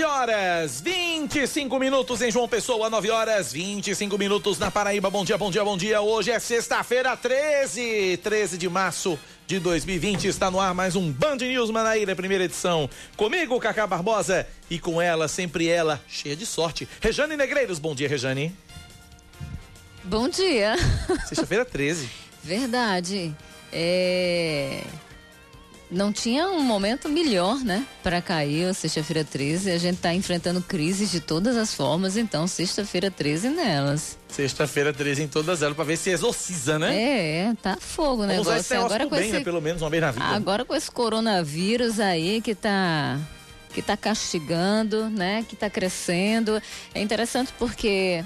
Nove horas, 25 minutos em João Pessoa, 9 horas, 25 minutos na Paraíba. Bom dia, bom dia, bom dia. Hoje é sexta-feira, 13, 13 de março de 2020. Está no ar mais um Band News Manaíra, primeira edição. Comigo, Cacá Barbosa, e com ela, sempre ela, cheia de sorte, Rejane Negreiros. Bom dia, Rejane. Bom dia. Sexta-feira, 13. Verdade. É... Não tinha um momento melhor, né? Para cair, sexta-feira 13. A gente está enfrentando crises de todas as formas, então sexta-feira 13 nelas. Sexta-feira 13 em todas elas, para ver se exorciza, né? É, tá fogo o Vamos negócio. usar esse Agora com bem, esse... né? Pelo menos uma vez na vida. Agora com esse coronavírus aí que tá que tá castigando, né? Que tá crescendo. É interessante porque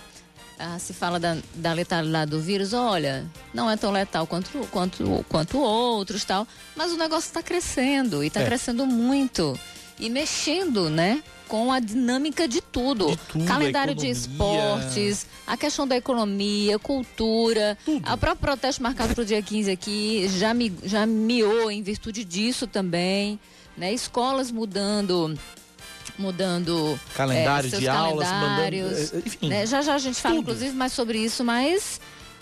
ah, se fala da, da letalidade do vírus, olha, não é tão letal quanto, quanto, quanto outros tal, mas o negócio está crescendo e está É. crescendo muito e mexendo, né? Com a dinâmica de tudo. De tudo, Calendário de esportes, a questão da economia, cultura, Tudo. a próprio protesto marcado para o dia 15 aqui já, mi, já miou em virtude disso também, né? Escolas mudando mudando Calendário seus de aulas, mandando- eh, enfim. né? Já já a gente fala Tudo. inclusive mais sobre isso, mas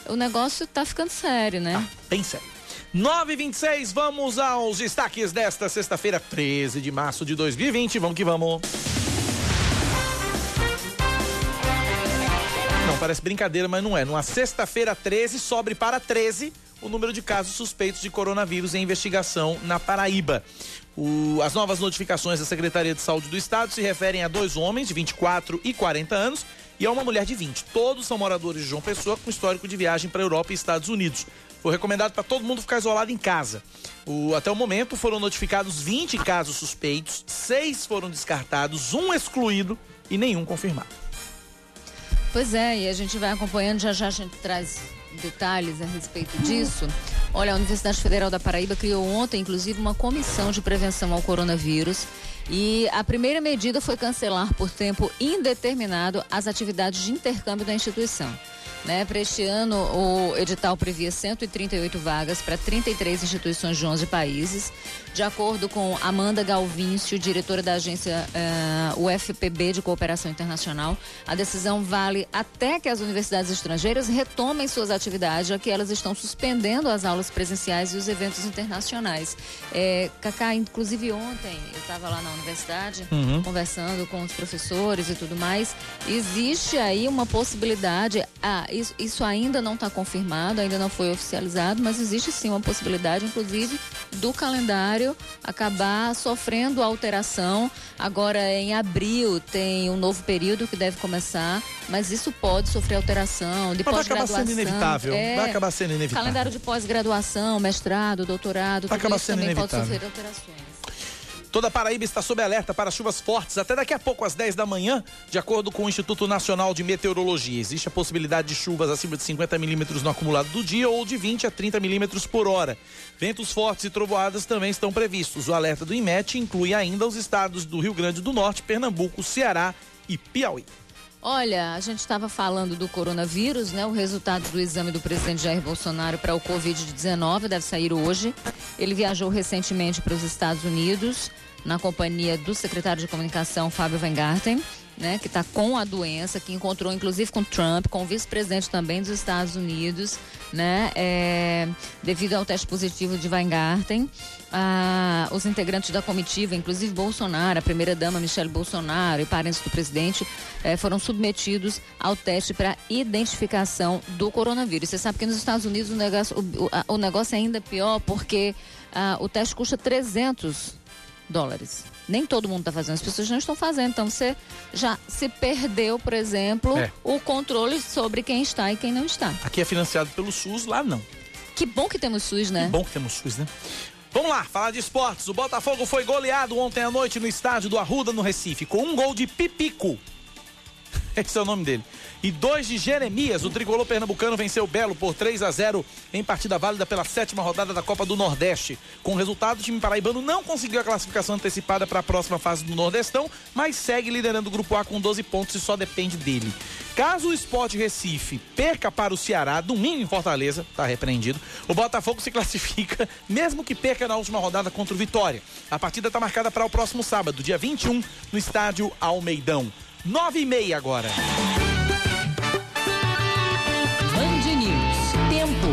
o negócio tá ficando sério, né? Ah, bem sério. 9h26, vamos aos destaques desta sexta-feira, 13 de março de 2020. Vamos que vamos. Não, parece brincadeira, mas não é. Numa sexta-feira 13, sobe para 13 o número de casos suspeitos de coronavírus em investigação na Paraíba. O- as novas notificações da Secretaria de Saúde do Estado se referem a dois homens de 24 e 40 anos e a uma mulher de 20. Todos são moradores de João Pessoa com histórico de viagem para a Europa e Estados Unidos. Foi recomendado para todo mundo ficar isolado em casa. O- até o momento foram notificados 20 casos suspeitos, seis foram descartados, um excluído e nenhum confirmado. Pois é, e a gente vai acompanhando, já já a gente traz detalhes a respeito disso. Olha, a Universidade Federal da Paraíba criou ontem, inclusive, uma comissão de prevenção ao coronavírus. E a primeira medida foi cancelar por tempo indeterminado as atividades de intercâmbio da instituição. Né, para este ano, o edital previa 138 vagas para 33 instituições de 11 países. De acordo com Amanda Galvíncio, diretora da agência eh, UFPB de Cooperação Internacional, a decisão vale até que as universidades estrangeiras retomem suas atividades, já que elas estão suspendendo as aulas presenciais e os eventos internacionais. É, Cacá, inclusive ontem, eu estava lá na universidade conversando com os professores e tudo mais. Existe aí uma possibilidade, ah, isso, isso ainda não está confirmado, ainda não foi oficializado, mas existe sim uma possibilidade, inclusive, do calendário acabar sofrendo alteração. Agora, em abril, tem um novo período que deve começar, mas isso pode sofrer alteração, de Mas vai acabar pós-graduação. sendo inevitável. É, Vai acabar sendo inevitável. Calendário de pós-graduação, mestrado, doutorado, Vai tudo acabar isso sendo também pode inevitável. sofrer alterações. Toda Paraíba está sob alerta para chuvas fortes até daqui a pouco, às 10 da manhã, de acordo com o Instituto Nacional de Meteorologia. Existe a possibilidade de chuvas acima de 50 milímetros no acumulado do dia ou de 20 a 30 milímetros por hora. Ventos fortes e trovoadas também estão previstos. O alerta do IMET inclui ainda os estados do Rio Grande do Norte, Pernambuco, Ceará e Piauí. Olha, a gente estava falando do coronavírus, né? O resultado do exame do presidente Jair Bolsonaro para o Covid-19 deve sair hoje. Ele viajou recentemente para os Estados Unidos, na companhia do secretário de comunicação, Fábio Weingarten, né? Que está com a doença, que encontrou inclusive com Trump, com o vice-presidente também dos Estados Unidos, né? É, devido ao teste positivo de Weingarten. Ah, os integrantes da comitiva, inclusive Bolsonaro, a primeira-dama Michele Bolsonaro e parentes do presidente, eh, foram submetidos ao teste para identificação do coronavírus. Você sabe que nos Estados Unidos o negócio, o, o- negócio é ainda pior porque ah, o teste custa 300 dólares. Nem todo mundo está fazendo, as pessoas não estão fazendo. Então você já se perdeu, por exemplo, É. o controle sobre quem está e quem não está. Aqui é financiado pelo SUS, lá não. Que bom que temos SUS, né? Bom que temos SUS, né? Vamos lá, falar de esportes. O Botafogo foi goleado ontem à noite no estádio do Arruda, no Recife, com um gol de Pipico. esse é o nome dele. E dois de Jeremias, o tricolor pernambucano venceu o Belo por 3 a 0 em partida válida pela sétima rodada da Copa do Nordeste. Com o resultado, o time paraibano não conseguiu a classificação antecipada para a próxima fase do Nordestão, mas segue liderando o grupo A com 12 pontos e só depende dele. Caso o Sport Recife perca para o Ceará, domingo em Fortaleza, está repreendido, o Botafogo se classifica, mesmo que perca na última rodada contra o Vitória. A partida está marcada para o próximo sábado, dia 21, no estádio Almeidão. 9 e meia agora. Band News. Tempo.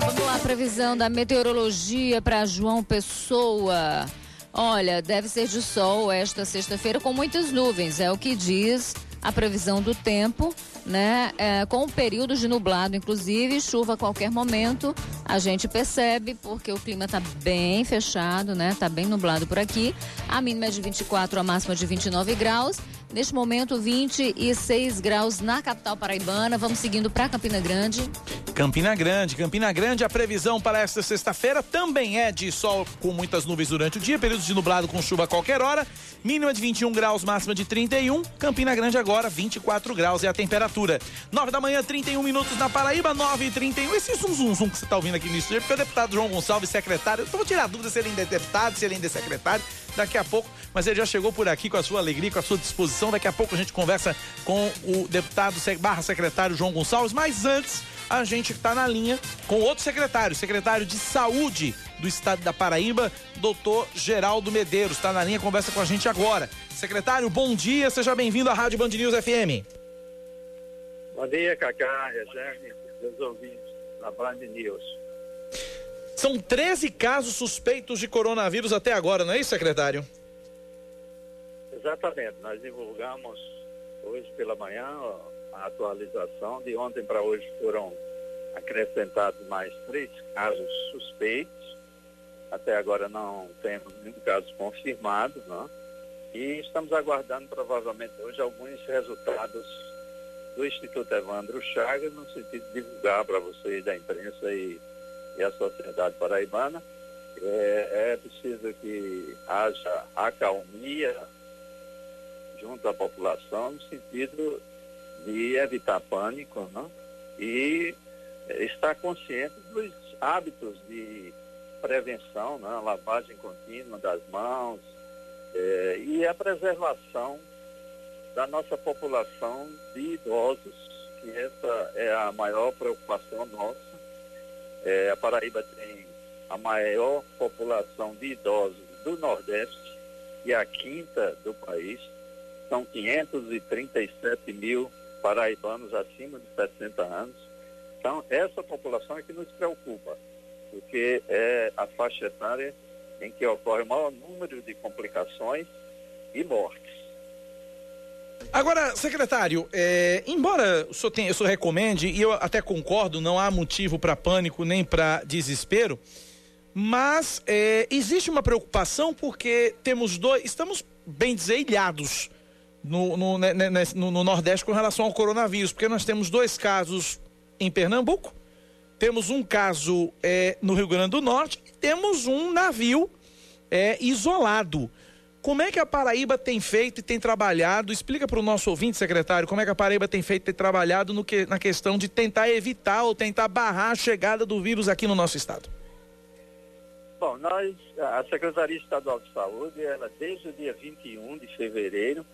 Vamos lá, previsão da meteorologia para João Pessoa. Olha, deve ser de sol esta sexta-feira com muitas nuvens, é o que diz a previsão do tempo, né? É, com períodos de nublado, inclusive, chuva a qualquer momento. A gente percebe porque o clima está bem fechado, né? Tá bem nublado por aqui. A mínima é de 24, a máxima de 29 graus. Neste momento, 26 graus na capital paraibana. Vamos seguindo para Campina Grande. Campina Grande, Campina Grande, a previsão para esta sexta-feira também é de sol com muitas nuvens durante o dia, períodos de nublado com chuva a qualquer hora, mínima de 21 graus, máxima de 31. Campina Grande agora 24 graus é a temperatura. 9 da manhã, 31 minutos na Paraíba, 9 e 31. Esse zum zum zum que você está ouvindo aqui no estúdio, porque o deputado João Gonçalves, secretário, eu vou tirar dúvida se ele ainda é deputado, se ele ainda é secretário, daqui a pouco, mas ele já chegou por aqui com a sua alegria, com a sua disposição. Daqui a pouco a gente conversa com o deputado barra secretário João Gonçalves, mas antes a gente está na linha com outro secretário, secretário de Saúde do Estado da Paraíba, doutor Geraldo Medeiros. Está na linha, conversa com a gente agora. Secretário, bom dia, seja bem-vindo à Rádio Band News FM. Bom dia, Cacá, Rejane, meus ouvintes da Band News. São 13 casos suspeitos de coronavírus até agora, não é isso, secretário? Exatamente, nós divulgamos hoje pela manhã a atualização. De ontem para hoje foram acrescentados mais três casos suspeitos. Até agora não temos nenhum caso confirmado, não? E estamos aguardando provavelmente hoje alguns resultados do Instituto Evandro Chagas, no sentido de divulgar para vocês da imprensa e, e a sociedade paraibana. É, é preciso que haja acalmia junto à população, no sentido de evitar pânico né? e estar consciente dos hábitos de prevenção, né? lavagem contínua das mãos é, e a preservação da nossa população de idosos, que essa é a maior preocupação nossa. É, a Paraíba tem a maior população de idosos do Nordeste e a quinta do país. São 537 mil paraibanos acima de 60 anos. Então, essa população é que nos preocupa, porque é a faixa etária em que ocorre o maior número de complicações e mortes. Agora, secretário, é, embora o senhor, tenha, o senhor recomende, e eu até concordo, não há motivo para pânico nem para desespero, mas é, existe uma preocupação porque temos dois, estamos bem dizer, ilhados no, no, né, né, no, no Nordeste com relação ao coronavírus, porque nós temos dois casos em Pernambuco, temos um caso é, no Rio Grande do Norte e temos um navio é, isolado. Como é que a Paraíba tem feito e tem trabalhado? Explica para o nosso ouvinte, secretário, como é que a Paraíba tem feito e tem trabalhado no que, na questão de tentar evitar ou tentar barrar a chegada do vírus aqui no nosso estado. Bom, nós, a Secretaria Estadual de Saúde, ela desde o dia 21 de fevereiro,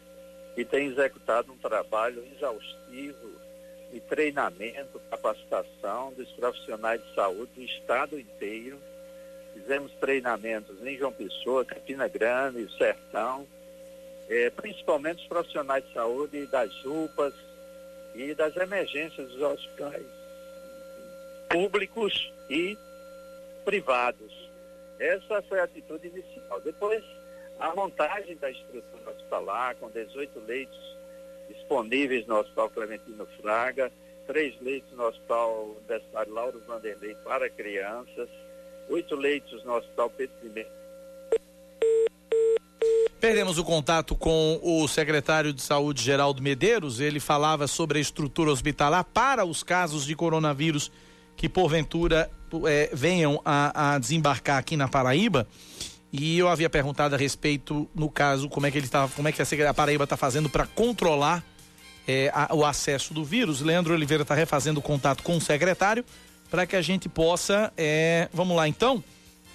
e tem executado um trabalho exaustivo de treinamento, capacitação dos profissionais de saúde do estado inteiro. Fizemos treinamentos em João Pessoa, Campina Grande, Sertão, eh, principalmente os profissionais de saúde das UPAs e das emergências dos hospitais públicos e privados. Essa foi a atitude inicial. Depois a montagem da estrutura hospitalar, com 18 leitos disponíveis no Hospital Clementino Fraga, três leitos no Hospital Universitário Lauro Vanderlei para crianças, oito leitos no Hospital Pedro I. Perdemos o contato com o secretário de Saúde, Geraldo Medeiros. Ele falava sobre a estrutura hospitalar para os casos de coronavírus que, porventura, é, venham a, a desembarcar aqui na Paraíba. E eu havia perguntado a respeito, no caso, como é que ele estava, como é que a Paraíba está fazendo para controlar é, a, o acesso do vírus. Leandro Oliveira está refazendo contato com o secretário para que a gente possa. É, vamos lá então.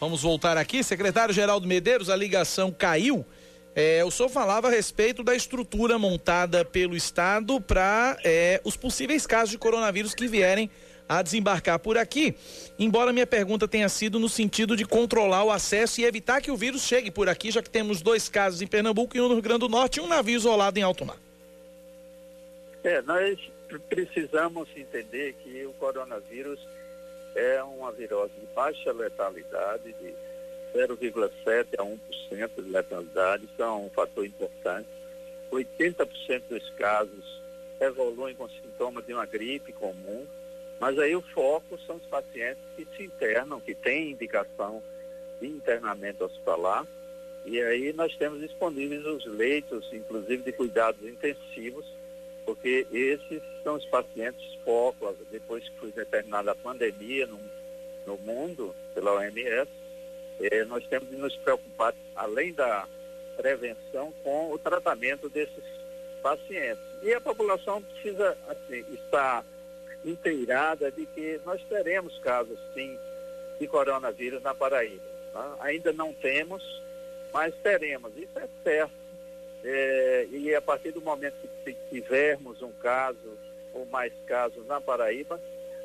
Vamos voltar aqui. Secretário Geraldo Medeiros, a ligação caiu. É, o senhor falava a respeito da estrutura montada pelo Estado para é, os possíveis casos de coronavírus que vierem a desembarcar por aqui. Embora minha pergunta tenha sido no sentido de controlar o acesso e evitar que o vírus chegue por aqui, já que temos dois casos em Pernambuco e um no Rio Grande do Norte e um navio isolado em alto mar. É, nós precisamos entender que o coronavírus é uma virose de baixa letalidade, de 0,7 a 1% de letalidade, isso é um fator importante. 80% dos casos evoluem com sintomas de uma gripe comum, mas aí o foco são os pacientes que se internam, que têm indicação de internamento hospitalar. E aí nós temos disponíveis os leitos, inclusive de cuidados intensivos, porque esses são os pacientes foco, depois que foi determinada a pandemia no, no mundo, pela OMS, eh, nós temos de nos preocupar, além da prevenção, com o tratamento desses pacientes. E a população precisa assim, estar inteirada de que nós teremos casos, sim, de coronavírus na Paraíba. Tá? Ainda não temos, mas teremos, isso é certo. É, e a partir do momento que tivermos um caso ou mais casos na Paraíba,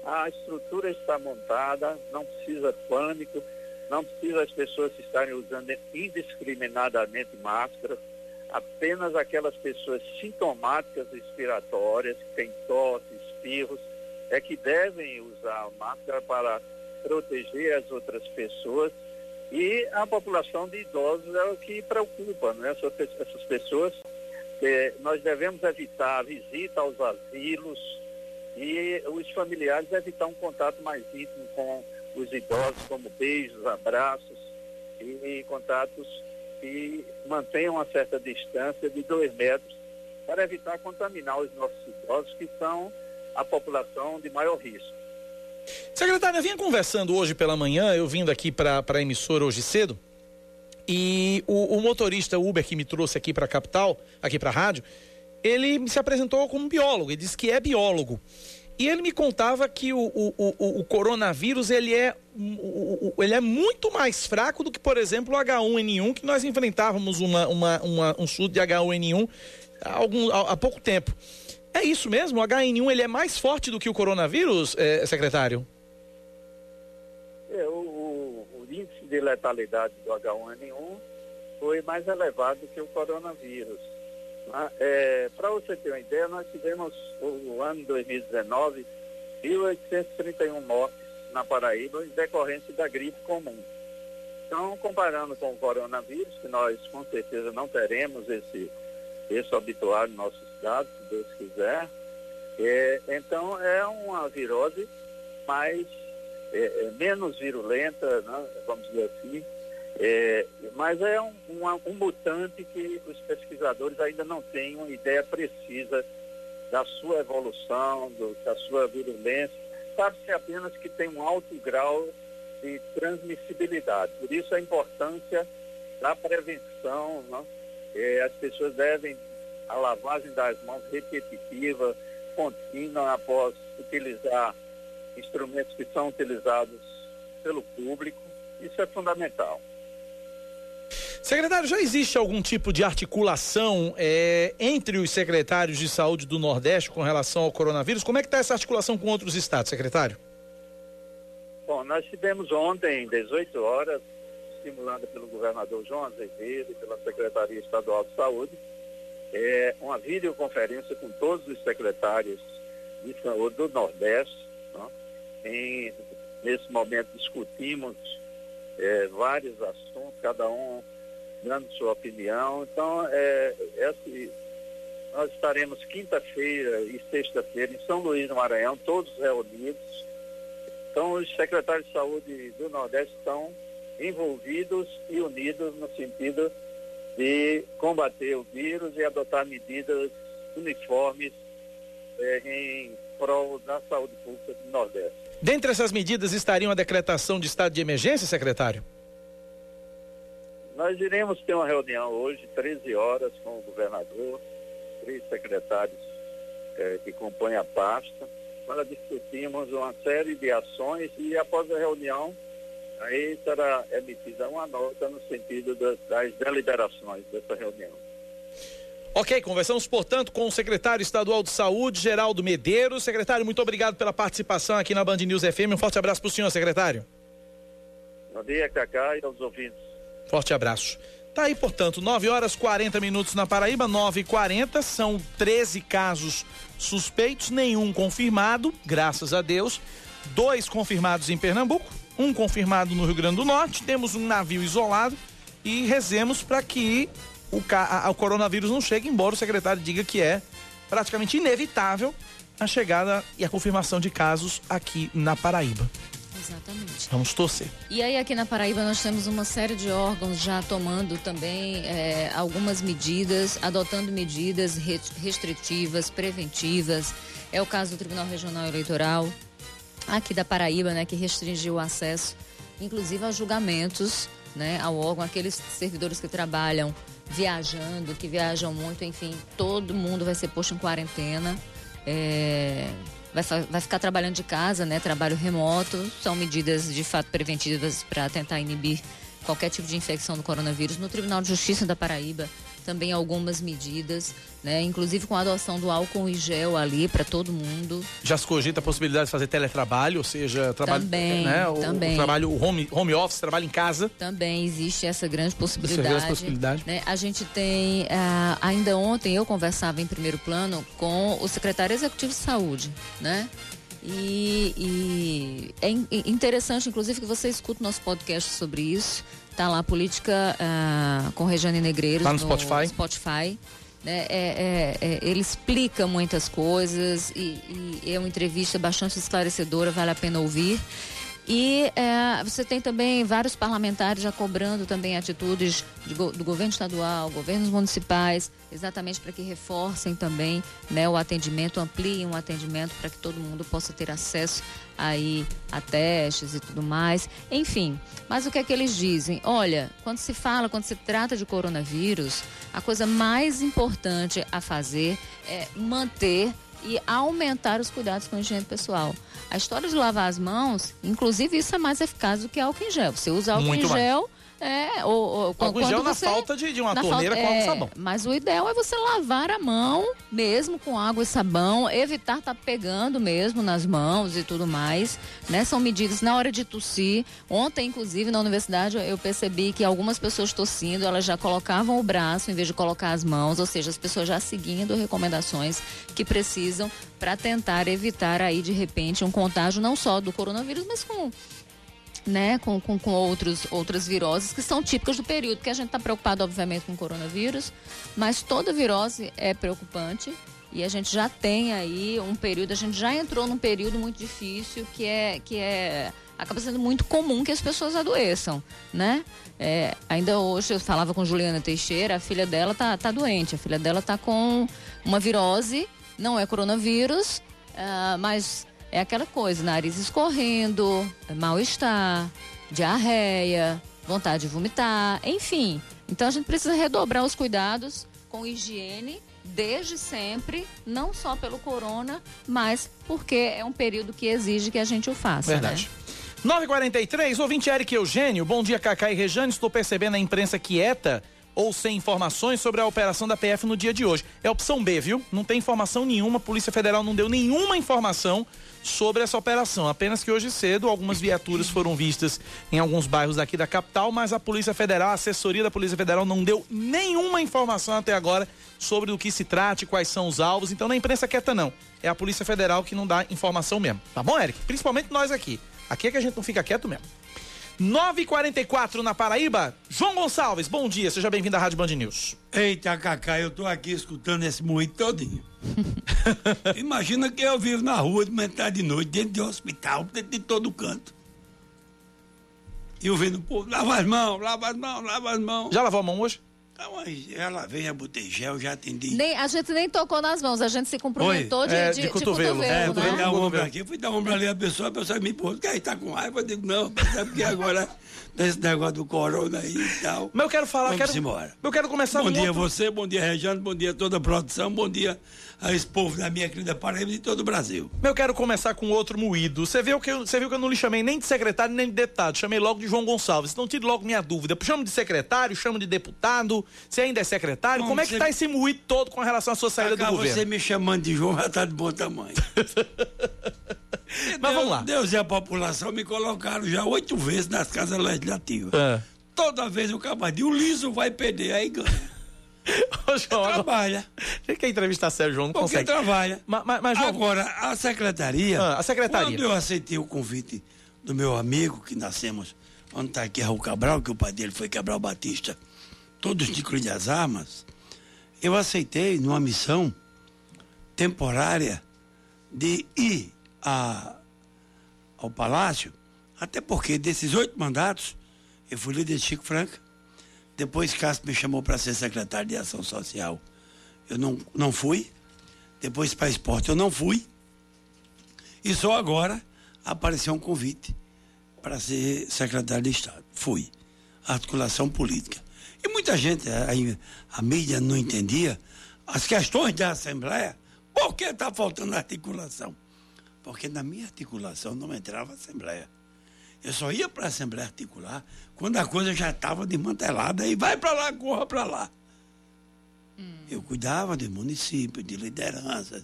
a estrutura está montada, não precisa pânico, não precisa as pessoas estarem usando indiscriminadamente máscaras, apenas aquelas pessoas sintomáticas respiratórias, que têm tosse, espirros, é que devem usar máscara para proteger as outras pessoas e a população de idosos é o que preocupa, né? essas, pessoas. É, nós devemos evitar a visita aos asilos e os familiares evitar um contato mais íntimo com os idosos, como beijos, abraços e, e contatos que mantenham uma certa distância de dois metros para evitar contaminar os nossos idosos que são a população de maior risco. Secretária, vinha conversando hoje pela manhã, eu vindo aqui para a emissora hoje cedo, e o, o motorista Uber que me trouxe aqui para a capital, aqui para a rádio, ele se apresentou como biólogo, ele disse que é biólogo. E ele me contava que o, o, o, o coronavírus ele é, ele é muito mais fraco do que, por exemplo, o H1N1, que nós enfrentávamos uma, uma, uma um surto de H1N1 há, algum, há, há pouco tempo. É isso mesmo? O HN1 ele é mais forte do que o coronavírus, é, secretário? É, o, o, índice de letalidade do H1N1 foi mais elevado que o coronavírus. Né? É, Para você ter uma ideia, nós tivemos o ano 2019 1.831 mortes na Paraíba em decorrência da gripe comum. Então, comparando com o coronavírus, que nós com certeza não teremos esse, esse obituário no nosso estado, se Deus quiser. É, então é uma virose mais é, é, menos virulenta, né, vamos dizer assim, é, mas é um, um mutante que os pesquisadores ainda não têm uma ideia precisa da sua evolução, do, da sua virulência. Sabe-se apenas que tem um alto grau de transmissibilidade. Por isso a importância da prevenção. Né? É, as pessoas devem a lavagem das mãos repetitiva, contínua, após utilizar instrumentos que são utilizados pelo público. Isso é fundamental. Secretário, já existe algum tipo de articulação é, entre os secretários de saúde do Nordeste com relação ao coronavírus? Como é que está essa articulação com outros estados, secretário? Bom, nós tivemos ontem, 18 horas, estimulada pelo governador João Azevedo e pela Secretaria Estadual de Saúde, é, uma videoconferência com todos os secretários de saúde do Nordeste. Né? Em, nesse momento discutimos é, vários assuntos, cada um dando sua opinião. Então, é, esse, nós estaremos quinta-feira e sexta-feira em São Luís do Maranhão, todos reunidos. Então, os secretários de saúde do Nordeste estão envolvidos e unidos no sentido de combater o vírus e adotar medidas uniformes eh, em prol da saúde pública do Nordeste. Dentre essas medidas estariam a decretação de estado de emergência, secretário? Nós iremos ter uma reunião hoje, 13 horas, com o governador, três secretários eh, que compõem a pasta, para discutirmos uma série de ações e após a reunião, aí será emitida uma nota no sentido das, das deliberações dessa reunião. Ok, conversamos, portanto, com o secretário estadual de saúde, Geraldo Medeiros. Secretário, muito obrigado pela participação aqui na Band News FM. Um forte abraço para o senhor, secretário. Bom dia, Cacá, e aos ouvintes. Forte abraço. Tá aí, portanto, 9 horas 40 minutos na Paraíba, 9 e 40 são 13 casos suspeitos, nenhum confirmado, graças a Deus. Dois confirmados em Pernambuco, um confirmado no Rio Grande do Norte. Temos um navio isolado e rezemos para que o, a, o coronavírus não chegue, embora o secretário diga que é praticamente inevitável a chegada e a confirmação de casos aqui na Paraíba. Exatamente. Vamos torcer. E aí aqui na Paraíba nós temos uma série de órgãos já tomando também é, algumas medidas, adotando medidas restritivas, preventivas. É o caso do Tribunal Regional Eleitoral aqui da Paraíba, né, que restringiu o acesso, inclusive aos julgamentos, né, ao órgão, aqueles servidores que trabalham viajando, que viajam muito, enfim, todo mundo vai ser posto em quarentena. É, vai, vai ficar trabalhando de casa, né? Trabalho remoto, são medidas de fato preventivas para tentar inibir qualquer tipo de infecção do coronavírus. No Tribunal de Justiça da Paraíba, também algumas medidas, né? Inclusive com a adoção do álcool e gel ali para todo mundo. Já se cogita a possibilidade de fazer teletrabalho, ou seja, trabalho, também, né? O, também. o trabalho, o home, home office, trabalho em casa. Também existe essa grande possibilidade. Essa grande possibilidade. Né? A gente tem, uh, ainda ontem eu conversava em primeiro plano com o secretário executivo de saúde, né? E, e, é interessante, inclusive, que você escute nosso podcast sobre isso. Tá lá, Política uh, com Regiane Negreiros. Tá no, no Spotify. Spotify. É, é, é, é, ele explica muitas coisas e, e, é uma entrevista bastante esclarecedora, vale a pena ouvir. E é, você tem também vários parlamentares já cobrando também atitudes go, do governo estadual, governos municipais, exatamente para que reforcem também né, o atendimento, ampliem o atendimento para que todo mundo possa ter acesso aí a testes e tudo mais. Enfim, mas o que é que eles dizem? Olha, quando se fala, quando se trata de coronavírus, a coisa mais importante a fazer é manter e aumentar os cuidados com a higiene pessoal. A história de lavar as mãos, inclusive, isso é mais eficaz do que álcool em gel. Você usa álcool Muito em gel. É, ou, ou álcool gel na falta de, de uma torneira falta, com água e sabão. Mas o ideal é você lavar a mão, mesmo com água e sabão, evitar estar tá pegando mesmo nas mãos e tudo mais, né? São medidas na hora de tossir. Ontem, inclusive, na universidade, eu percebi que algumas pessoas tossindo, elas já colocavam o braço em vez de colocar as mãos, ou seja, as pessoas já seguindo recomendações que precisam para tentar evitar aí, de repente, um contágio não só do coronavírus, mas com né, com, com, com outros, outras viroses que são típicas do período, porque a gente está preocupado, obviamente, com o coronavírus, mas toda virose é preocupante e a gente já tem aí um período, a gente já entrou num período muito difícil que é, que é acaba sendo muito comum que as pessoas adoeçam, né? É, ainda hoje eu falava com Juliana Teixeira, a filha dela tá, tá doente, a filha dela tá com uma virose, não é coronavírus, uh, mas é aquela coisa, nariz escorrendo, mal-estar, diarreia, vontade de vomitar, enfim. Então a gente precisa redobrar os cuidados com higiene desde sempre, não só pelo corona, mas porque é um período que exige que a gente o faça. Verdade. Né? 9h43, ouvinte Eric Eugênio, bom dia Cacá e Rejane, estou percebendo a imprensa quieta ou sem informações sobre a operação da PF no dia de hoje. É opção B, viu? Não tem informação nenhuma, a Polícia Federal não deu nenhuma informação sobre essa operação. Apenas que hoje cedo algumas viaturas foram vistas em alguns bairros daqui da capital, mas a Polícia Federal, a assessoria da Polícia Federal não deu nenhuma informação até agora sobre o que se trate, quais são os alvos. Então na imprensa quieta não. É a Polícia Federal que não dá informação mesmo. Tá bom, Eric? Principalmente nós aqui. Aqui é que a gente não fica quieto mesmo. 9h44 na Paraíba. João Gonçalves, bom dia, seja bem-vindo à Rádio Band News. Eita, Cacá, eu tô aqui escutando esse moído todinho. Imagina que eu vivo na rua de metade de noite, dentro de um hospital, dentro de todo canto. E eu vendo o povo, lava as mãos, lava as mãos, lava as mãos. Já lavou a mão hoje? Então, ela veio, eu botei gel, já atendi. Nem, a gente nem tocou nas mãos, a gente se cumprimentou de, É, de, de de cotovelo. cotovelo, É, né? fui dar um ombro aqui, fui dar um ombro ali, a pessoa, a pessoa me pôs, que aí tá com raiva? Eu digo, não, é porque agora desse negócio do corona aí e tal. Mas eu quero falar, Vamos quero, embora. eu quero começar Bom dia a outro- você, bom dia Regiane, bom dia a toda a produção, bom dia a esse povo da minha querida Paraíba e de todo o Brasil. Eu quero começar com outro moído. Você viu, que eu, você viu que eu não lhe chamei nem de secretário nem de deputado, chamei logo de João Gonçalves. Então tire logo minha dúvida. Chamo de secretário, chamo de deputado. Você ainda é secretário? Bom, Como é que você- tá esse moído todo com relação à sua saída do governo? você me chamando de João já tá de bom tamanho. Mas vamos lá. Deus e a população me colocaram já oito vezes nas casas legislativas. É. Toda vez o cabadinho, o liso vai perder, aí ganha. Ô, João, Trabalha, você quer entrevistar sério, João? Não porque consegue. trabalha. Mas, mas, mas, João, Agora, a secretaria. Ah, a secretaria. Quando eu aceitei o convite do meu amigo, que nascemos, onde está aqui Raul Cabral, que o pai dele foi Cabral Batista, todos de Cruz das Armas, eu aceitei numa missão temporária de ir a, ao Palácio, até porque desses oito mandatos, eu fui líder de Chico Franca, depois Castro me chamou para ser secretário de Ação Social. Eu não, não fui. Depois para esporte eu não fui. E só agora apareceu um convite para ser secretário de Estado. Fui. Articulação política. E muita gente, a, a mídia não entendia as questões da Assembleia. Por que está faltando articulação? Porque na minha articulação não entrava a Assembleia. Eu só ia para a Assembleia articular quando a coisa já estava desmantelada e vai para lá, corra para lá. Eu cuidava de município, de lideranças.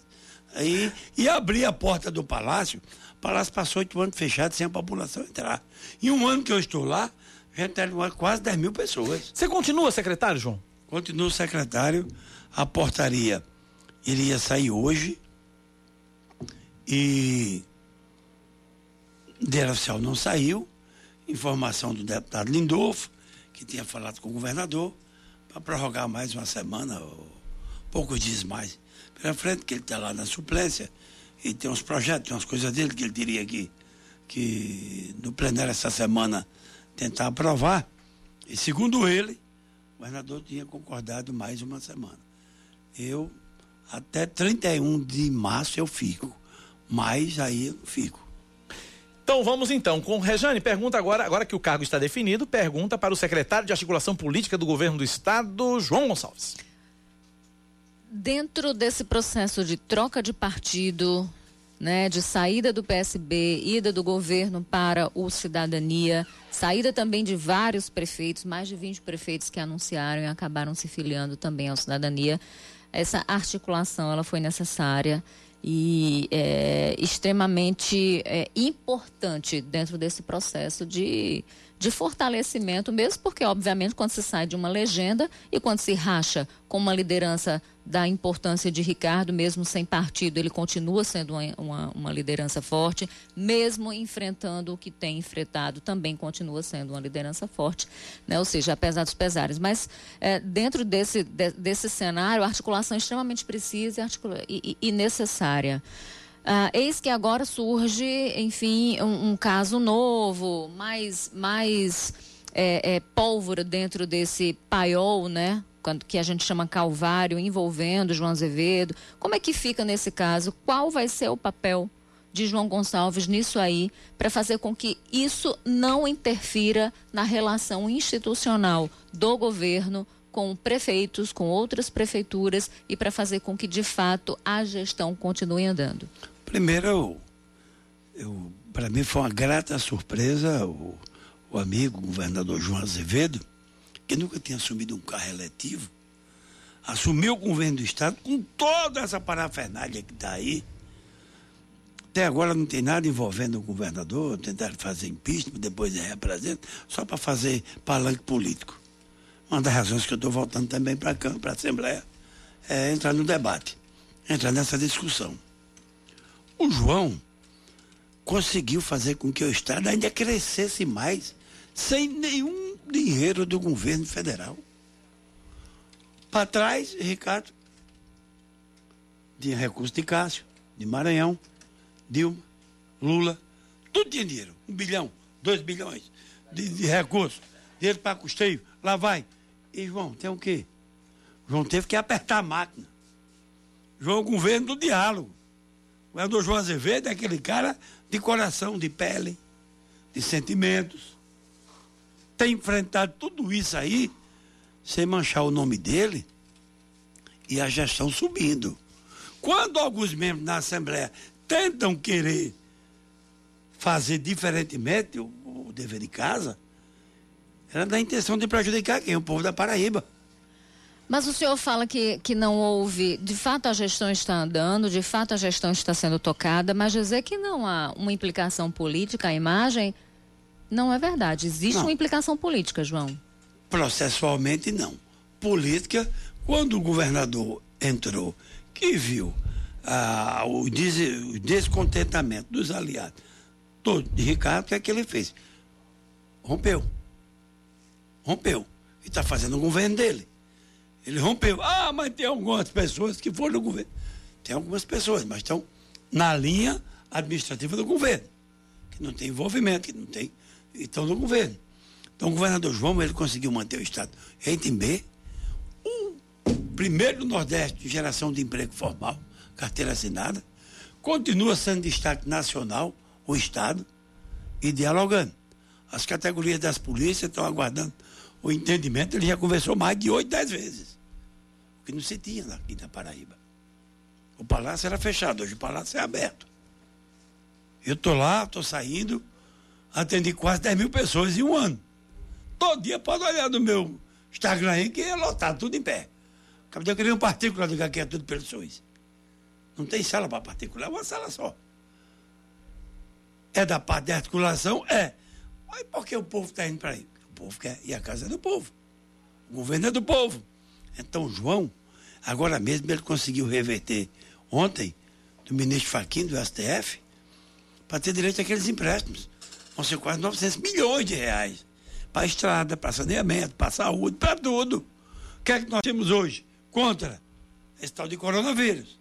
Aí, e abri a porta do palácio. O palácio passou oito anos fechado sem a população entrar. Em um ano que eu estou lá, já tem quase 10 mil pessoas. você continua secretário, João? Continuo secretário, a portaria iria sair hoje e dele oficial não saiu. Informação do deputado Lindolfo, que tinha falado com o governador, para prorrogar mais uma semana, ou poucos dias mais pela frente, que ele está lá na suplência e tem uns projetos, tem umas coisas dele que ele teria que, que no plenário essa semana tentar aprovar. E segundo ele, o governador tinha concordado mais uma semana. Eu, até 31 de março eu fico, mas aí eu fico. Então vamos então com Rejane, pergunta agora, agora que o cargo está definido, pergunta para o secretário de articulação política do governo do estado, João Gonçalves. Dentro desse processo de troca de partido, né, de saída do PSB, ida do governo para o Cidadania, saída também de vários prefeitos, mais de 20 prefeitos que anunciaram e acabaram se filiando também ao Cidadania. Essa articulação ela foi necessária e é extremamente é, importante dentro desse processo de, de fortalecimento, mesmo porque, obviamente, quando se sai de uma legenda e quando se racha com uma liderança da importância de Ricardo, mesmo sem partido, ele continua sendo uma, uma, uma liderança forte, mesmo enfrentando o que tem enfrentado, também continua sendo uma liderança forte, né? ou seja, apesar dos pesares. Mas é, dentro desse, de, desse cenário, a articulação é extremamente precisa e, articula e, e necessária. Ah, eis que agora surge, enfim, um, um caso novo, mais, mais é, é, pólvora dentro desse paiol, né? Que a gente chama Calvário, envolvendo João Azevedo. Como é que fica nesse caso? Qual vai ser o papel de João Gonçalves nisso aí, para fazer com que isso não interfira na relação institucional do governo com prefeitos, com outras prefeituras e para fazer com que de fato a gestão continue andando? Primeiro, eu, eu para mim foi uma grata surpresa o, o amigo o governador João Azevedo, que nunca tinha assumido um carro eletivo, assumiu o governo do estado com toda essa parafernália que está aí. Até agora não tem nada envolvendo o governador, tentaram fazer impeachment, depois representa, só para fazer palanque político. Uma das razões que eu estou voltando também para a Câmara, para a Assembleia, é entrar no debate, entrar nessa discussão. O João conseguiu fazer com que o Estado ainda crescesse mais, sem nenhum dinheiro do governo federal. Para trás, Ricardo, tinha recurso de Cássio, de Maranhão, Dilma, Lula, tudo tinha dinheiro. Um bilhão, dois bilhões de, de recursos, dinheiro para custeio, lá vai. E João, tem o quê? João teve que apertar a máquina. João é o governo do diálogo. Governador João Azevedo é aquele cara de coração, de pele, de sentimentos. Tem enfrentado tudo isso aí sem manchar o nome dele e a gestão subindo. Quando alguns membros da Assembleia tentam querer fazer diferentemente o, o dever de casa, era da intenção de prejudicar quem? O povo da Paraíba. Mas o senhor fala que, que não houve, de fato a gestão está andando, de fato a gestão está sendo tocada, mas dizer que não há uma implicação política, a imagem, não é verdade. Existe Não. uma implicação política, João. Processualmente, não. Política, quando o governador entrou, que viu ah, o, des- o descontentamento dos aliados todo de Ricardo, o que é que ele fez? Rompeu. Rompeu. E está fazendo o governo dele. Ele rompeu. Ah, mas tem algumas pessoas que foram no governo. Tem algumas pessoas, mas estão na linha administrativa do governo. Que não tem envolvimento, que não tem. Estão no governo. Então o governador João ele conseguiu manter o Estado em B, o primeiro do Nordeste de geração de emprego formal, carteira assinada, continua sendo destaque nacional o Estado e dialogando. As categorias das polícias estão aguardando o entendimento, ele já conversou mais de oito, dez vezes. Que não se tinha aqui na Paraíba. O palácio era fechado, hoje o palácio é aberto. Eu estou lá, estou saindo, atendi quase 10 mil pessoas em um ano. Todo dia pode olhar no meu Instagram aí que é lotado, tudo em pé. Acabei de querer um particular do que é tudo SUS. Não tem sala para particular, é uma sala só. É da parte de articulação? É. Mas por que o povo está indo para aí? O povo quer. E a casa é do povo. O governo é do povo. Então, João, agora mesmo ele conseguiu reverter ontem, do ministro Faquim, do STF, para ter direito àqueles empréstimos. Vão ser quase 900 milhões de reais. Para estrada, para saneamento, para saúde, para tudo. O que é que nós temos hoje contra esse tal de coronavírus?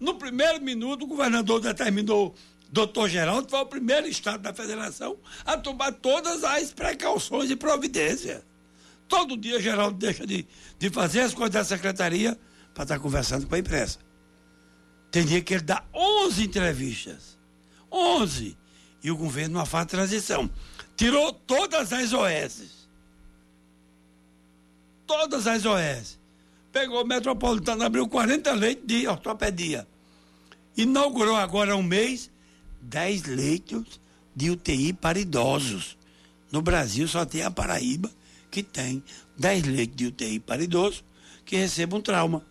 No primeiro minuto, o governador determinou, doutor Geraldo foi o primeiro estado da federação a tomar todas as precauções e providências. Todo dia, Geraldo deixa de, de fazer as coisas da secretaria para estar conversando com a imprensa. Tem dia que ele dá 11 entrevistas. 11. E o governo fase de transição. Tirou todas as OS. Todas as OS. Pegou o metropolitano, abriu 40 leitos de ortopedia. Inaugurou agora há um mês 10 leitos de UTI para idosos. No Brasil só tem a Paraíba que tem 10 leitos de UTI para idosos que recebam trauma.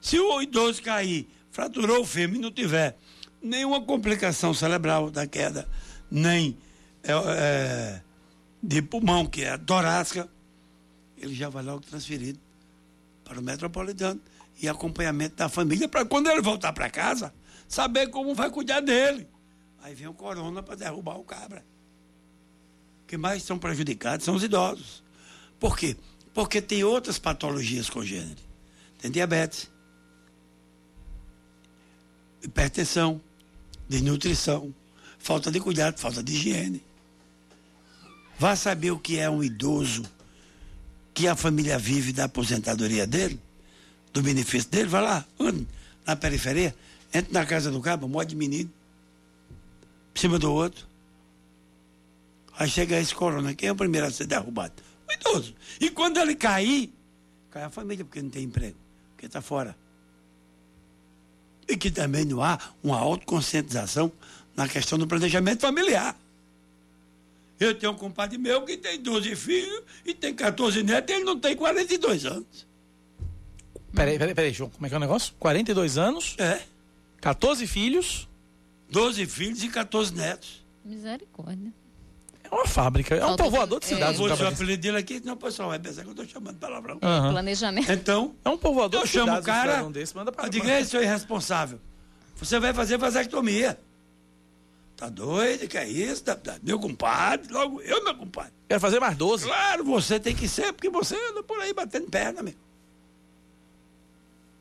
Se o idoso cair, fraturou o fêmur e não tiver nenhuma complicação cerebral da queda, nem é, é, de pulmão, que é a torácica, ele já vai logo transferido para o metropolitano e acompanhamento da família para quando ele voltar para casa, saber como vai cuidar dele. Aí vem o corona para derrubar o cabra. que mais são prejudicados são os idosos. Por quê? Porque tem outras patologias congênitas. Tem diabetes, hipertensão, desnutrição, falta de cuidado, falta de higiene. Vá saber o que é um idoso que a família vive da aposentadoria dele, do benefício dele, vai lá, na periferia, entra na casa do cabo, um de menino, em cima do outro. Aí chega esse corona, quem é o primeiro a ser derrubado? O idoso. E quando ele cair, cai a família, porque não tem emprego, porque está fora. E que também não há uma autoconscientização na questão do planejamento familiar. Eu tenho um compadre meu que tem 12 filhos e tem 14 netos e ele não tem 42 anos. Peraí, peraí, peraí, João, como é que é o negócio? 42 anos, É. 14 filhos, 12 filhos e 14 netos. Misericórdia. É uma fábrica, é um povoador de é. cidades. Vou um dizer o apelido dele aqui, senão o pessoal vai pensar que eu estou chamando palavrão. Aham. Planejamento. Então, É um povoador eu de chamo o um cara, cidadão desse, manda pra eu digo, "Ei, seu irresponsável, você vai fazer vasectomia. Tá doido? Que é isso? Tá- tá- Meu compadre, logo eu, meu compadre. Quero fazer mais 12. Claro, você tem que ser, porque você anda por aí batendo perna, meu.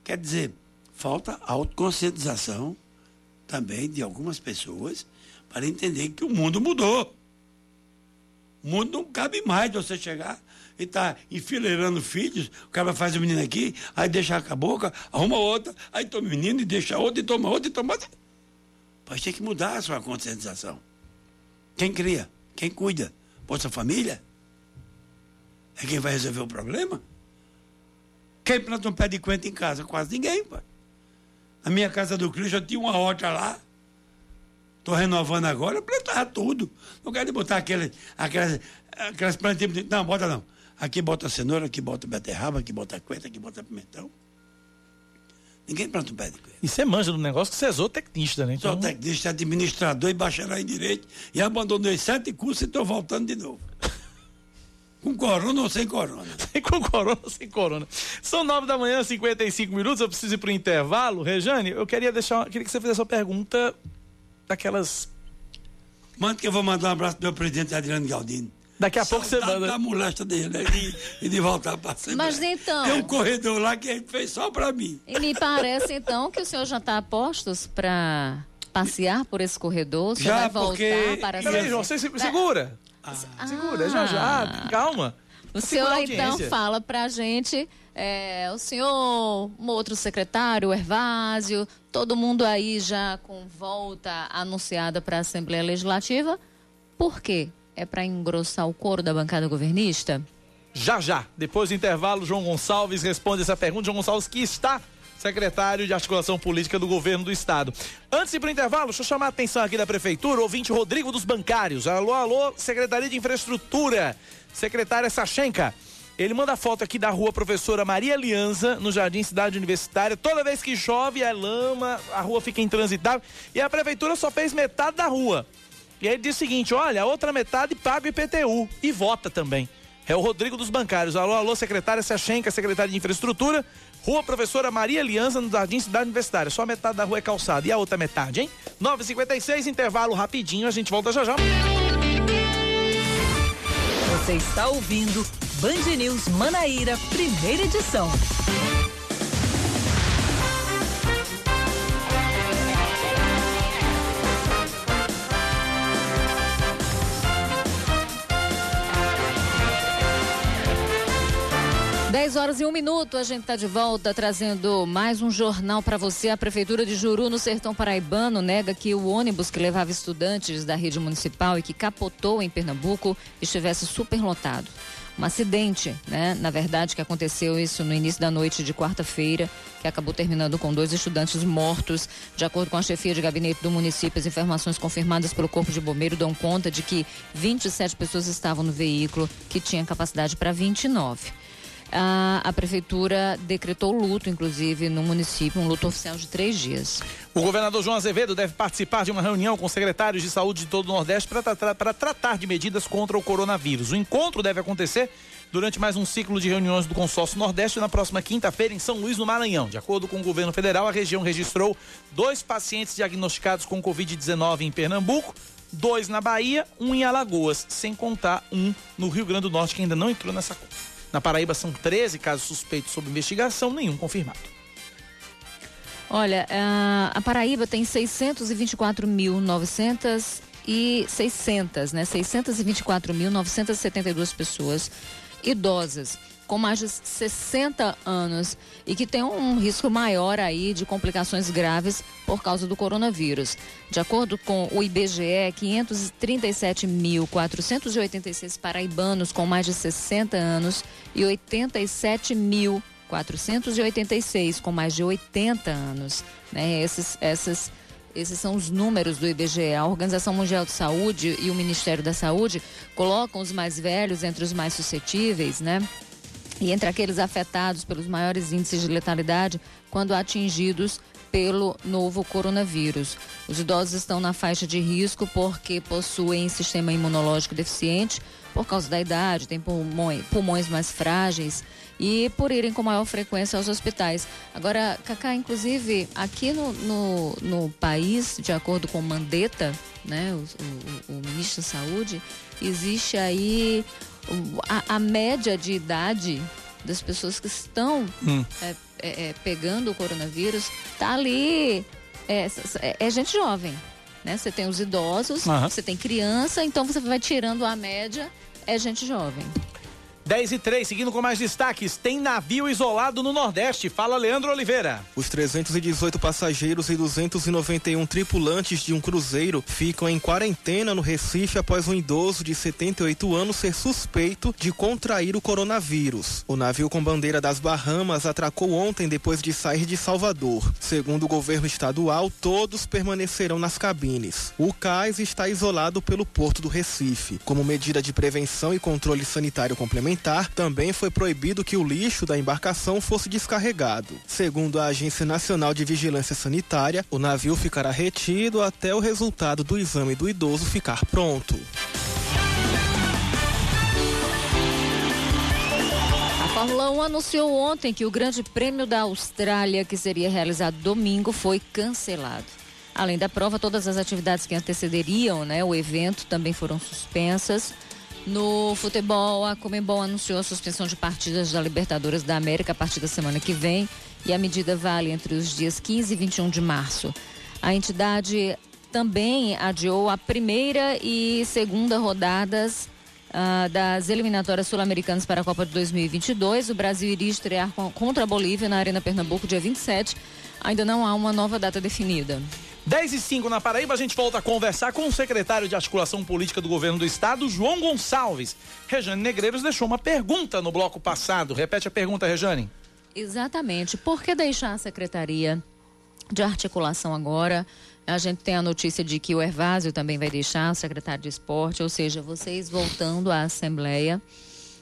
Quer dizer, falta autoconscientização também de algumas pessoas para entender que o mundo mudou. O mundo não cabe mais de você chegar e tá enfileirando filhos, o cara faz o menino aqui, aí deixa com a boca, arruma outra, aí toma o menino e deixa outra, e toma outra, e toma outra. Pode ter que mudar a sua conscientização. Quem cria? Quem cuida? Bolsa Família? É quem vai resolver o problema? Quem planta um pé de coentro em casa? Quase ninguém, pai. Na minha casa do Cristo eu tinha uma horta lá. Estou renovando agora, eu plantava tudo. Não quero botar aquele, aquelas, aquelas plantinhas. Não, bota não. Aqui bota cenoura, aqui bota beterraba, aqui bota coentro, aqui bota pimentão. Ninguém planta um pé de coentro. E você manja do negócio que você é zootecnista, né? Sou tecnista, administrador e bacharel em direito. E abandonei sete cursos e estou voltando de novo. Com corona ou sem corona? com corona ou sem corona. São nove da manhã, 55 minutos. Eu preciso ir para o intervalo. Rejane, eu queria deixar. Queria que você fizesse uma pergunta daquelas. Manda que eu vou mandar um abraço pro meu presidente Adriano Galdino. Daqui a pouco você manda. da molesta dele né? e de voltar para Assembleia. Mas então. Tem um corredor lá que ele fez só para mim. E me parece então que o senhor já está a postos para passear por esse corredor. Já, vai voltar porque- para Peraí, João, você se- segura. Segura, já já. Calma. O senhor a então fala pra gente, é, o senhor, um outro secretário, o Hervásio, todo mundo aí já com volta anunciada para a Assembleia Legislativa. Por quê? É para engrossar o couro da bancada governista? Já já. Depois do intervalo, João Gonçalves responde essa pergunta. João Gonçalves, que está secretário de articulação política do governo do estado. Antes de ir para o intervalo, deixa eu chamar a atenção aqui da prefeitura, ouvinte Rodrigo dos Bancários. Alô, alô, Secretaria de Infraestrutura, secretária Sachenka. Ele manda foto aqui da rua Professora Maria Aliança, no Jardim Cidade Universitária. Toda vez que chove, é lama, a rua fica intransitável. E a prefeitura só fez metade da rua. E aí ele diz o seguinte: olha, a outra metade paga o IPTU e vota também. É o Rodrigo dos Bancários. Alô, alô, secretária Sachenka, secretária de Infraestrutura. Rua Professora Maria Aliança, no Jardim Cidade Universitária. Só metade da rua é calçada. E a outra metade, hein? 9h56, intervalo rapidinho, a gente volta já já. Você está ouvindo Band News Manaíra, primeira edição. Dez horas e um minuto, a gente está de volta trazendo mais um jornal para você. A Prefeitura de Juru, no Sertão Paraibano, nega que o ônibus que levava estudantes da rede municipal e que capotou em Pernambuco estivesse superlotado. Um acidente, né? Na verdade, que aconteceu isso no início da noite de quarta-feira, que acabou terminando com dois estudantes mortos. De acordo com a chefia de gabinete do município, as informações confirmadas pelo Corpo de Bombeiro dão conta de que 27 pessoas estavam no veículo, que tinha capacidade para 29. A, a prefeitura decretou luto, inclusive, no município, um luto oficial de três dias. O governador João Azevedo deve participar de uma reunião com secretários de saúde de todo o Nordeste para para tratar de medidas contra o coronavírus. O encontro deve acontecer durante mais um ciclo de reuniões do Consórcio Nordeste na próxima quinta-feira em São Luís, no Maranhão. De acordo com o governo federal, a região registrou dois pacientes diagnosticados com Covid-19 em Pernambuco, dois na Bahia, um em Alagoas, sem contar um no Rio Grande do Norte que ainda não entrou nessa conta. Na Paraíba são 13 casos suspeitos sob investigação, nenhum confirmado. Olha, a, a Paraíba tem 624.900 e 600, né? 624.972 pessoas idosas com mais de 60 anos e que tem um risco maior aí de complicações graves por causa do coronavírus. De acordo com o IBGE, 537.486 paraibanos com mais de 60 anos e 87.486 com mais de 80 anos. Né? Esses, essas, esses são os números do IBGE. A Organização Mundial de Saúde e o Ministério da Saúde colocam os mais velhos entre os mais suscetíveis, né? E entre aqueles afetados pelos maiores índices de letalidade quando atingidos pelo novo coronavírus. Os idosos estão na faixa de risco porque possuem sistema imunológico deficiente por causa da idade, têm pulmões, mais frágeis e por irem com maior frequência aos hospitais. Agora, Cacá, inclusive, aqui no, no, no país, de acordo com Mandetta, né, o, o, o ministro da Saúde, existe aí a, a, média de idade das pessoas que estão Hum. é, é, é, pegando o coronavírus tá ali é, é- é gente jovem, né? Você tem os idosos, Aham. você tem criança, então você vai tirando a média é gente jovem. 10 e 3, seguindo com mais destaques, tem navio isolado no Nordeste. Fala, Leandro Oliveira. Os 318 passageiros e 291 tripulantes de um cruzeiro ficam em quarentena no Recife após um idoso de 78 anos ser suspeito de contrair o coronavírus. O navio com bandeira das Bahamas atracou ontem depois de sair de Salvador. Segundo o governo estadual, todos permanecerão nas cabines. O cais está isolado pelo porto do Recife. Como medida de prevenção e controle sanitário complementar, também foi proibido que o lixo da embarcação fosse descarregado. Segundo a Agência Nacional de Vigilância Sanitária, o navio ficará retido até o resultado do exame do idoso ficar pronto. A Fórmula 1 anunciou ontem que o Grande Prêmio da Austrália, que seria realizado domingo, foi cancelado. Além da prova, todas as atividades que antecederiam né, o evento também foram suspensas. No futebol, a Comembol anunciou a suspensão de partidas da Libertadores da América a partir da semana que vem e a medida vale entre os dias 15 e 21 de março. A entidade também adiou a primeira e segunda rodadas uh, das eliminatórias sul-americanas para a Copa de 2022. O Brasil iria estrear contra a Bolívia na Arena Pernambuco dia 27. Ainda não há uma nova data definida. 10 e 5 na Paraíba, a gente volta a conversar com o secretário de Articulação Política do Governo do Estado, João Gonçalves. Rejane Negreiros deixou uma pergunta no bloco passado. Repete a pergunta, Rejane. Exatamente. Por que deixar a Secretaria de Articulação agora? A gente tem a notícia de que o Ervásio também vai deixar, o secretário de Esporte, ou seja, vocês voltando à Assembleia.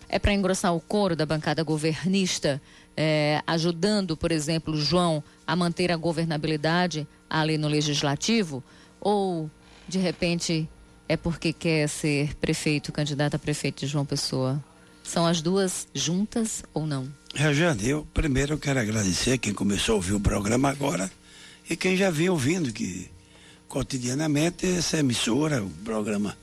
É para engrossar o coro da bancada governista, é, ajudando, por exemplo, o João a manter a governabilidade ali no legislativo? Ou, de repente, é porque quer ser prefeito, candidato a prefeito de João Pessoa? São as duas juntas ou não? Rejane, eu primeiro quero agradecer quem começou a ouvir o programa agora e quem já vinha ouvindo, que cotidianamente essa emissora, um programa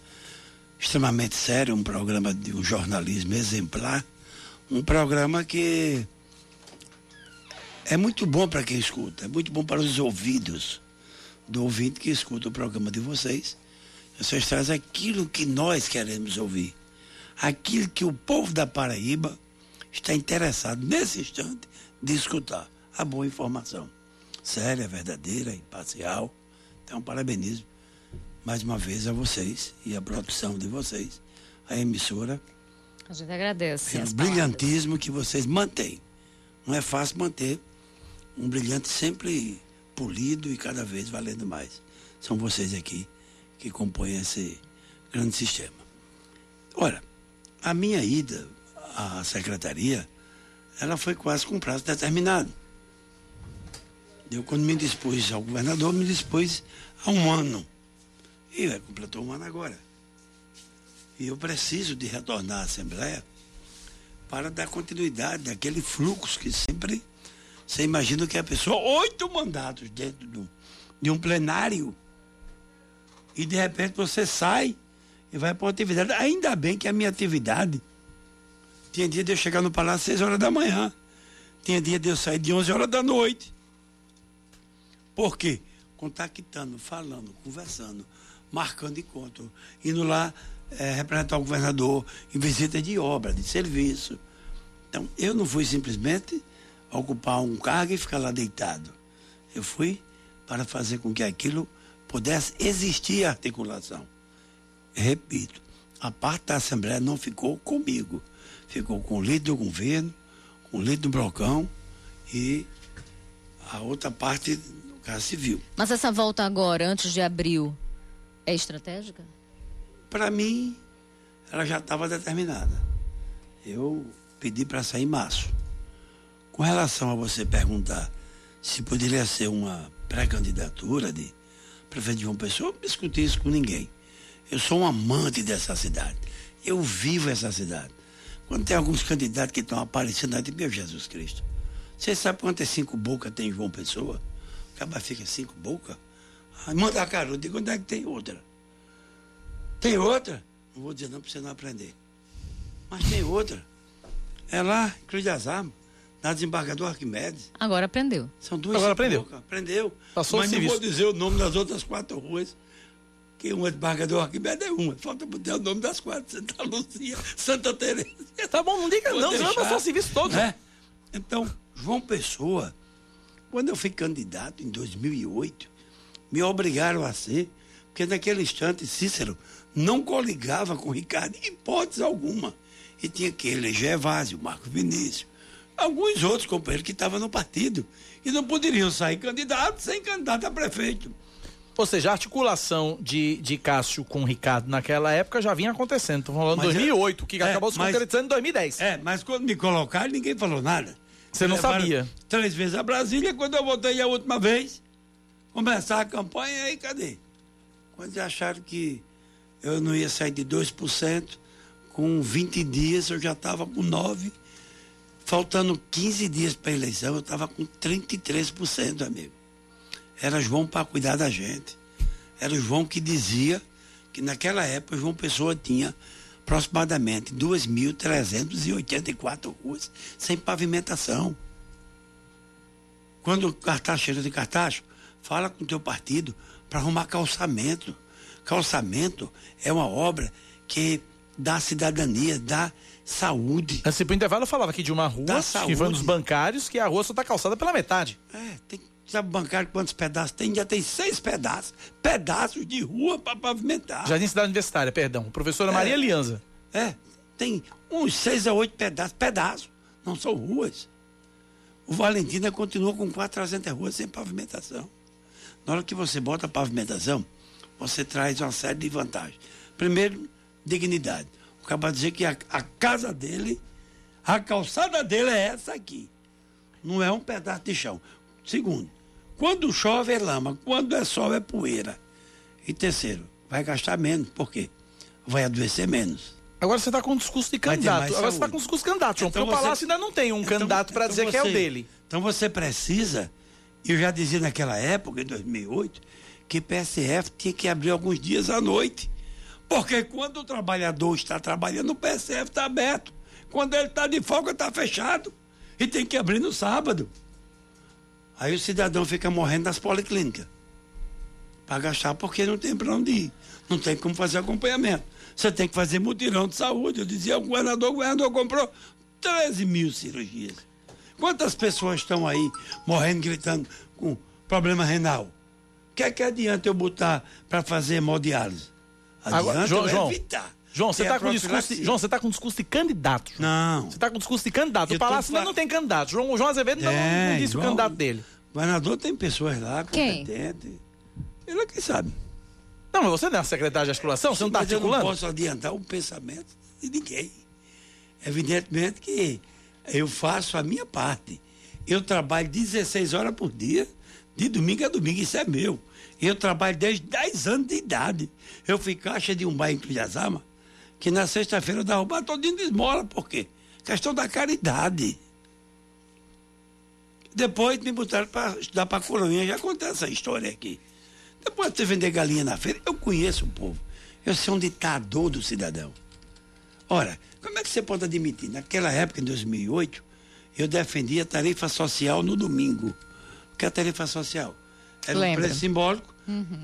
extremamente sério, um programa de um jornalismo exemplar, um programa que é muito bom para quem escuta, é muito bom para os ouvidos do ouvinte que escuta o programa de vocês. Vocês trazem aquilo que nós queremos ouvir, aquilo que o povo da Paraíba está interessado nesse instante de escutar. A boa informação, séria, verdadeira, imparcial. Então, parabenizo mais uma vez a vocês e a produção de vocês, a emissora. A gente agradece. Pelo brilhantismo que vocês mantêm. Não é fácil manter um brilhante sempre polido e cada vez valendo mais. São vocês aqui que compõem esse grande sistema. Ora, a minha ida à secretaria, ela foi quase com prazo determinado. Eu, quando me dispus ao governador, me dispus a um ano. E completou um ano agora. E eu preciso de retornar à Assembleia para dar continuidade àquele fluxo que sempre você imagina que a pessoa, oito mandatos dentro do, de um plenário, e de repente você sai e vai para uma atividade. Ainda bem que a minha atividade tinha dia de eu chegar no palácio às seis horas da manhã. Tinha dia de eu sair de onze horas da noite. Por quê? Contactando, falando, conversando, marcando encontro, indo lá é, representar o governador em visita de obra, de serviço. Então, eu não fui simplesmente ocupar um cargo e ficar lá deitado. Eu fui para fazer com que aquilo pudesse existir articulação. Repito, a parte da Assembleia não ficou comigo, ficou com o líder do governo, com o líder do Brocão e a outra parte do caso civil. Mas essa volta agora, antes de abril, é estratégica? Para mim, ela já estava determinada. Eu pedi para sair em março. Com relação a você perguntar se poderia ser uma pré-candidatura de prefeito de João Pessoa, eu não discuti isso com ninguém. Eu sou um amante dessa cidade. Eu vivo essa cidade. Quando tem alguns candidatos que estão aparecendo, eu digo, meu Jesus Cristo, você sabe quantas cinco bocas tem em João Pessoa? Acaba fica cinco bocas. Aí manda a cara, eu digo, onde é que tem outra? Tem outra? Não vou dizer não para você não aprender. Mas tem outra. É lá, Cruz das Armas na desembargador Arquimedes. Agora aprendeu. São duas. Agora aprendeu. Boca. Aprendeu. Passou Mas não vou dizer o nome das outras quatro ruas que um desembargador aqui é uma. Falta botar o nome das quatro. Santa Lucia, Santa Teresa. Tá bom, não diga Vou não, senão eu deixar, sou serviço todo. né? Então, João Pessoa, quando eu fui candidato em 2008, me obrigaram a ser, porque naquele instante Cícero não coligava com Ricardo, em hipótese alguma. E tinha que eleger Evásio, Marco Vinícius, alguns outros companheiros que estavam no partido. E não poderiam sair candidatos sem candidato a prefeito. Ou seja, a articulação de, de Cássio com o Ricardo naquela época já vinha acontecendo. Estou falando é- 2008, que é, acabou se concretizando em 2010. É, mas quando me colocaram, ninguém falou nada. Você não sabia. Três vezes a Brasília, quando eu voltei a última vez, começar a campanha, aí cadê? Quando acharam que eu não ia sair de 2%, com 20 dias eu já estava com 9%. Faltando 15 dias para a eleição, eu estava com 33%, amigo. Era João para cuidar da gente. Era o João que dizia que naquela época João Pessoa tinha aproximadamente 2.384 ruas sem pavimentação. Quando o cartaz cheira de cartaz, fala com o teu partido para arrumar calçamento. Calçamento é uma obra que dá cidadania, dá saúde. Antes do intervalo eu falava aqui de uma rua, que saúde. nos bancários, que a rua só está calçada pela metade. É, tem, sabe bancário quantos pedaços tem? Já tem seis pedaços. Pedaços de rua para pavimentar. Jardim Cidade Universitária, perdão. Professora É. Maria Lianza. É, tem uns seis a oito pedaços. Pedaços, não são ruas. O Valentina continua com 400 ruas sem pavimentação. Na hora que você bota a pavimentação, você traz uma série de vantagens. Primeiro, dignidade. Acaba de dizer que a, a casa dele, a calçada dele é essa aqui. Não é um pedaço de chão. Segundo, quando chove é lama, quando é sol é poeira. E terceiro, vai gastar menos. Por quê? Vai adoecer menos. Agora você está com um discurso de candidato. Agora você está com um discurso de candidato, João, Então porque o você- Palácio ainda não tem um Então- candidato para então dizer que é o você- dele. Então você precisa, eu já dizia naquela época, em 2008, que PSF tinha que abrir alguns dias à noite. Porque quando o trabalhador está trabalhando, o PSF está aberto. Quando ele está de folga, está fechado. E tem que abrir no sábado. Aí o cidadão fica morrendo nas policlínicas. Para gastar porque não tem para onde ir. Não tem como fazer acompanhamento. Você tem que fazer mutirão de saúde. Eu dizia ao governador, o governador comprou 13 mil cirurgias. Quantas pessoas estão aí morrendo, gritando com problema renal? O que é que adianta eu botar para fazer hemodiálise? Adianta Agora, João, João, evitar. João, você está com discurso de. João, você tá com discurso de candidato. João. Não. Você está com discurso de candidato. Eu O Palácio não tem candidato. João, o João Azevedo ainda não, não Tem, disse o João. candidato dele. O governador tem pessoas lá Quem? competentes. Ele é quem sabe. Não, mas você não é secretário de articulação? Você não está Mas eu não articulando? posso adiantar um pensamento de ninguém. Evidentemente que eu faço a minha parte. Eu trabalho 16 horas por dia, de domingo a domingo, isso é meu. Eu trabalho desde 10 anos de idade. Eu fui caixa de um bairro em Criazama, que na sexta-feira eu dava bar todinho de esmola. Por quê? Questão da caridade. Depois me botaram para estudar para coroinha, já contei essa história aqui. Depois de vender galinha na feira, eu conheço o povo. Eu sou um ditador do cidadão. Ora, como é que você pode admitir? Naquela época, em 2008, eu defendia a tarifa social no domingo. O que é a tarifa social? Era um Lembro. preço simbólico.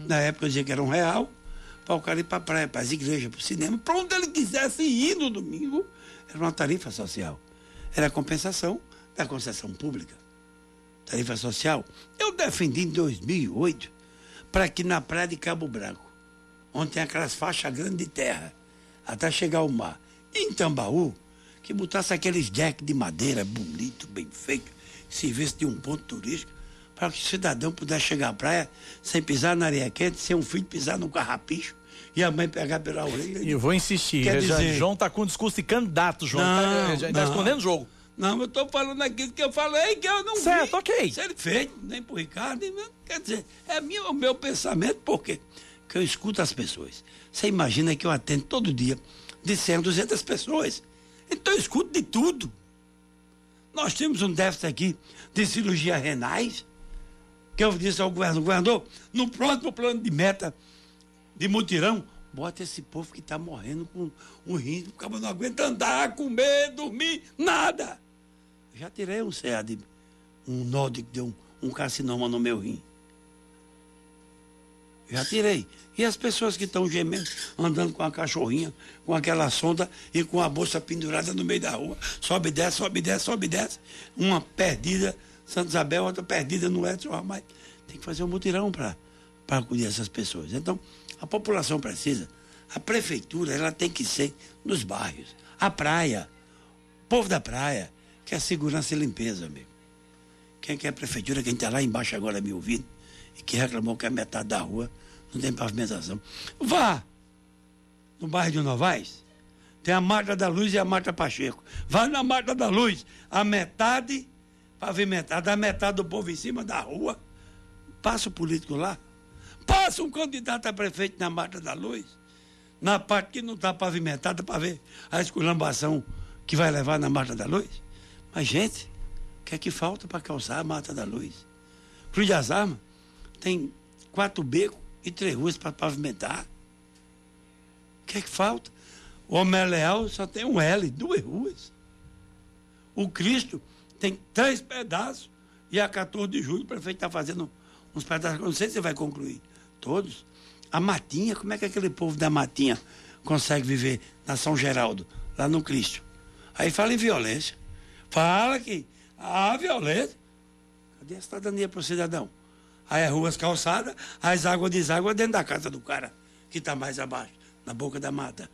Na época eu dizia que era um real, para o cara ir para a praia, para as igrejas, para o cinema, para onde ele quisesse ir no domingo, era uma tarifa social. Era a compensação da concessão pública. Tarifa social. Eu defendi em 2008 para que na praia de Cabo Branco, onde tem aquelas faixas grandes de terra, até chegar ao mar, em Tambaú, que botasse aqueles decks de madeira bonito, bem feito, que servisse de um ponto turístico, para que o cidadão pudesse chegar à praia sem pisar na areia quente, sem um filho pisar no carrapicho e a mãe pegar pela orelha. E eu vou insistir. Quer já- dizer- João está com discurso de candidato, João. Não, Tá- já está não. escondendo o jogo. Não, eu estou falando aquilo que eu falei, que eu não Certo, vi. ok. Se ele fez, nem pro Ricardo, nem- quer dizer, é meu, o meu pensamento, por quê? Porque eu escuto as pessoas. Você imagina que eu atendo todo dia de 100 a 200 pessoas. Então eu escuto de tudo. Nós temos um déficit aqui de cirurgia renais, que eu disse ao governador, governador, no próximo plano de meta de mutirão, bota esse povo que está morrendo com um rim, o cara não aguenta andar, comer, dormir, nada. Já tirei um CA de um nó que deu um, um carcinoma no meu rim. Já tirei. E as pessoas que estão gemendo, andando com a cachorrinha, com aquela sonda e com a bolsa pendurada no meio da rua. Sobe e desce, sobe e desce, sobe e desce. Uma perdida, Santa Isabel, outra perdida no Edson Ramalho. Tem que fazer um mutirão para acudir essas pessoas. Então, a população precisa. A prefeitura, ela tem que ser nos bairros. A praia, o povo da praia, que é segurança e limpeza, amigo. Quem quer a prefeitura, quem está lá embaixo agora me ouvindo, e que reclamou que a metade da rua não tem pavimentação. Vá no bairro de Novaes, tem a Marta da Luz e a Marta Pacheco. Vá na Marta da Luz, a metade pavimentada, a metade do povo em cima da rua. Passa o político lá. Passa um candidato a prefeito na Marta da Luz, na parte que não está pavimentada, para ver a esculambação que vai levar na Marta da Luz. Mas, gente, o que é que falta para calçar a Mata da Luz? Cruz das Armas tem quatro becos e três ruas para pavimentar. O que é que falta? O Homem Leal só tem um L, duas ruas. O Cristo tem três pedaços. E a 14 de julho o prefeito está fazendo uns pedaços. Não sei se vai concluir. Todos. A Matinha, como é que aquele povo da Matinha consegue viver na São Geraldo, lá no Cristo? Aí fala em violência. Fala que há violência. Cadê a cidadania para o cidadão? Aí as ruas calçadas, as águas deságua dentro da casa do cara, que está mais abaixo, na boca da mata.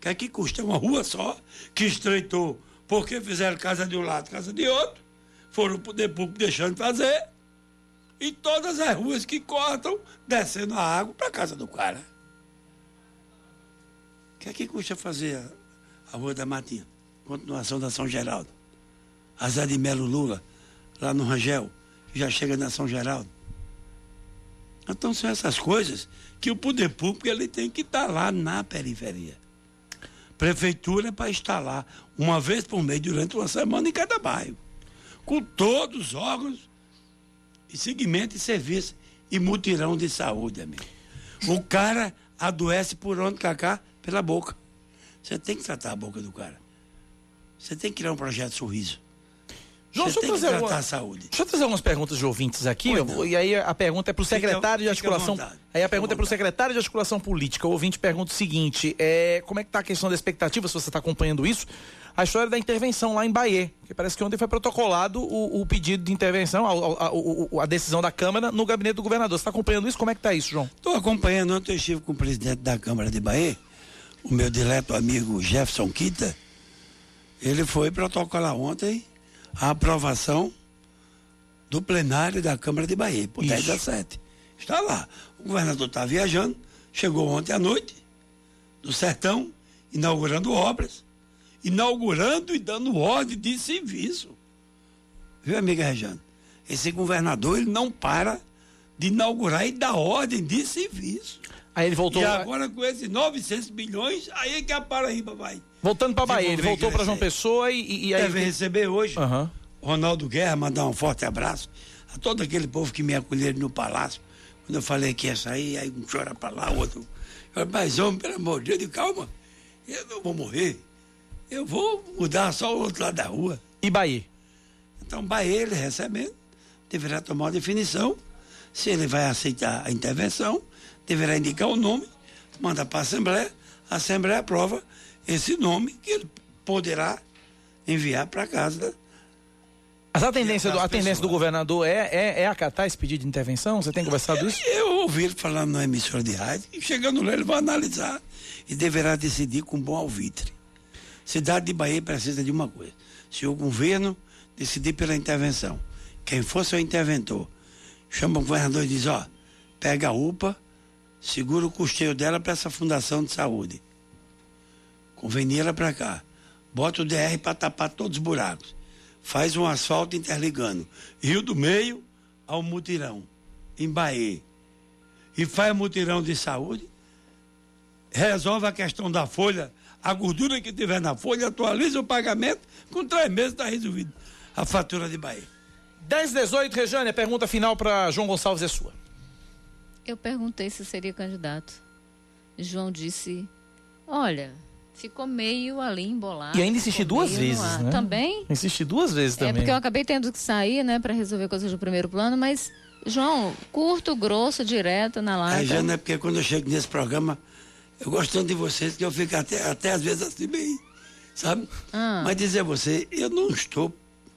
Que é que custa? Uma rua só, que estreitou, porque fizeram casa de um lado, casa de outro, foram o poder público deixando de fazer, e todas as ruas que cortam, descendo a água para casa do cara. O que é que custa fazer a, a Rua da Matinha? Continuação da São Geraldo. A Zé de Melo Lula, lá no Rangel já chega na São Geraldo. Então são essas coisas que o poder público ele tem que estar lá na periferia. Prefeitura para lá uma vez por mês durante uma semana em cada bairro, com todos os órgãos e segmento e serviço e mutirão de saúde, amigo. O cara adoece por onde, Cacá? Pela boca. Você tem que tratar a boca do cara. Você tem que criar um projeto sorriso. João, deixa eu, trazer tratar uma, a saúde. deixa eu trazer algumas perguntas de ouvintes aqui. Vou- e aí a pergunta é para o secretário de articulação. Aí a pergunta é para o secretário de articulação política. O ouvinte pergunta o seguinte: é, como é que está a questão da expectativa, se você está acompanhando isso? A história da intervenção lá em Bahia. Que parece que ontem foi protocolado o, o pedido de intervenção, a, a- o- a decisão da Câmara no gabinete do governador. Você está acompanhando isso? Como é que está isso, João? Estou acompanhando, ontem eu estive com o presidente da Câmara de Bahia, o meu dileto amigo Jefferson Quita. Ele foi protocolar ontem a aprovação do plenário da Câmara de Bahia, por 10 Isso. a 7. Está lá. O governador está viajando, chegou ontem à noite, do sertão, inaugurando obras, inaugurando e dando ordem de serviço. Viu, amiga Rejane? Esse governador, ele não para de inaugurar e dar ordem de serviço. Aí ele voltou. E agora com esses 900 milhões, aí é que a Paraíba vai. Voltando para Bahia, ele voltou para João. Pessoa e, e- aí. Deve receber hoje. Aham. Ronaldo Guerra, mandar um forte abraço a todo aquele povo que me acolheram no palácio. Quando eu falei que ia sair, aí um chora pra lá, o outro. Eu, Mas, homem, pelo amor de Deus, calma, eu não vou morrer. Eu vou mudar só o outro lado da rua. E Bahia? Então, Bahia, ele recebendo, deverá tomar uma definição. Se ele vai aceitar a intervenção, deverá indicar o nome, mandar para a Assembleia, a Assembleia aprova esse nome que ele poderá enviar para casa. Mas a tendência, do, a tendência do governador é, é, é acatar esse pedido de intervenção? Você tem conversado isso? Eu ouvi ele falando na emissora de rádio, e chegando lá ele vai analisar e deverá decidir com bom alvitre. Cidade de Bahia precisa de uma coisa: se o governo decidir pela intervenção, quem for seu interventor, chama o governador e diz: ó, pega a UPA, segura o custeio dela para essa fundação de saúde. Convenia ela para cá. Bota o DR para tapar todos os buracos. Faz um asfalto interligando Rio do Meio ao Mutirão, em Bahia. E faz mutirão de saúde. Resolve a questão da folha, a gordura que tiver na folha, atualiza o pagamento, com três meses está resolvido a fatura de Bahia. 10, 18, Rejane, a pergunta final para João Gonçalves é sua. Eu perguntei se seria candidato. João disse: Olha, ficou meio ali embolado. E ainda insisti duas vezes, ar." né? Também? Insisti duas vezes É também. porque eu acabei tendo que sair, né, para resolver coisas do primeiro plano, mas João, curto, grosso, direto na lata. A Jana, é porque quando eu chego nesse programa, eu gosto tanto de vocês que eu fico até, até às vezes assim bem, sabe? Ah. Mas dizer a você, eu não estou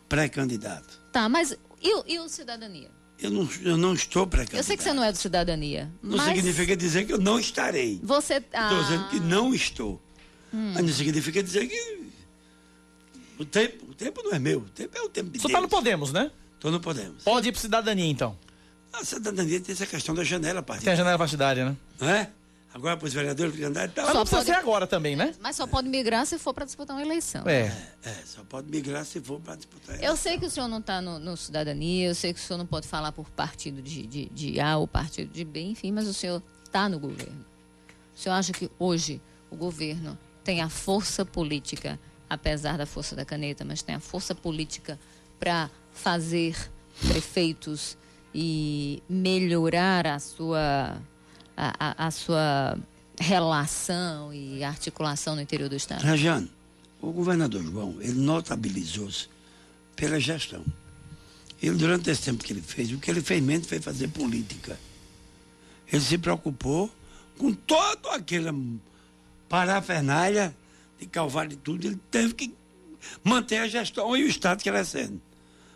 pré-candidato. Tá, mas e, o- e o cidadania? Eu não, eu não estou pré-candidato. Eu sei que você não é do cidadania. Não mas significa dizer que eu não estarei. Você. Estou Ah, Hum. dizendo que não estou. Mas não significa dizer que o tempo, o tempo não é meu, o tempo é o tempo de Só Deus. tá no Podemos, né? Então não podemos. Pode ir pro cidadania, então. A cidadania tem essa questão da janela Tem a partidária, janela partidária, né? não é? Agora para os vereadores e Mas tal. não precisa pode- ser agora também, né? Mas só pode migrar se for para disputar uma eleição. É. É, só pode migrar se for para disputar. Eu sei que o senhor não está no, no cidadania, eu sei que o senhor não pode falar por partido de, de, de A ou partido de B, enfim, mas o senhor está no governo. O senhor acha que hoje o governo tem a força política, apesar da força da caneta, mas tem a força política para fazer prefeitos e melhorar a sua, a, a- a sua relação e articulação no interior do Estado? Rajane, o governador João, ele notabilizou-se pela gestão. Ele, durante esse tempo que ele fez, o que ele fez mesmo foi fazer política. Ele se preocupou com toda aquela parafernália de calvário e tudo. Ele teve que manter a gestão e o Estado crescendo.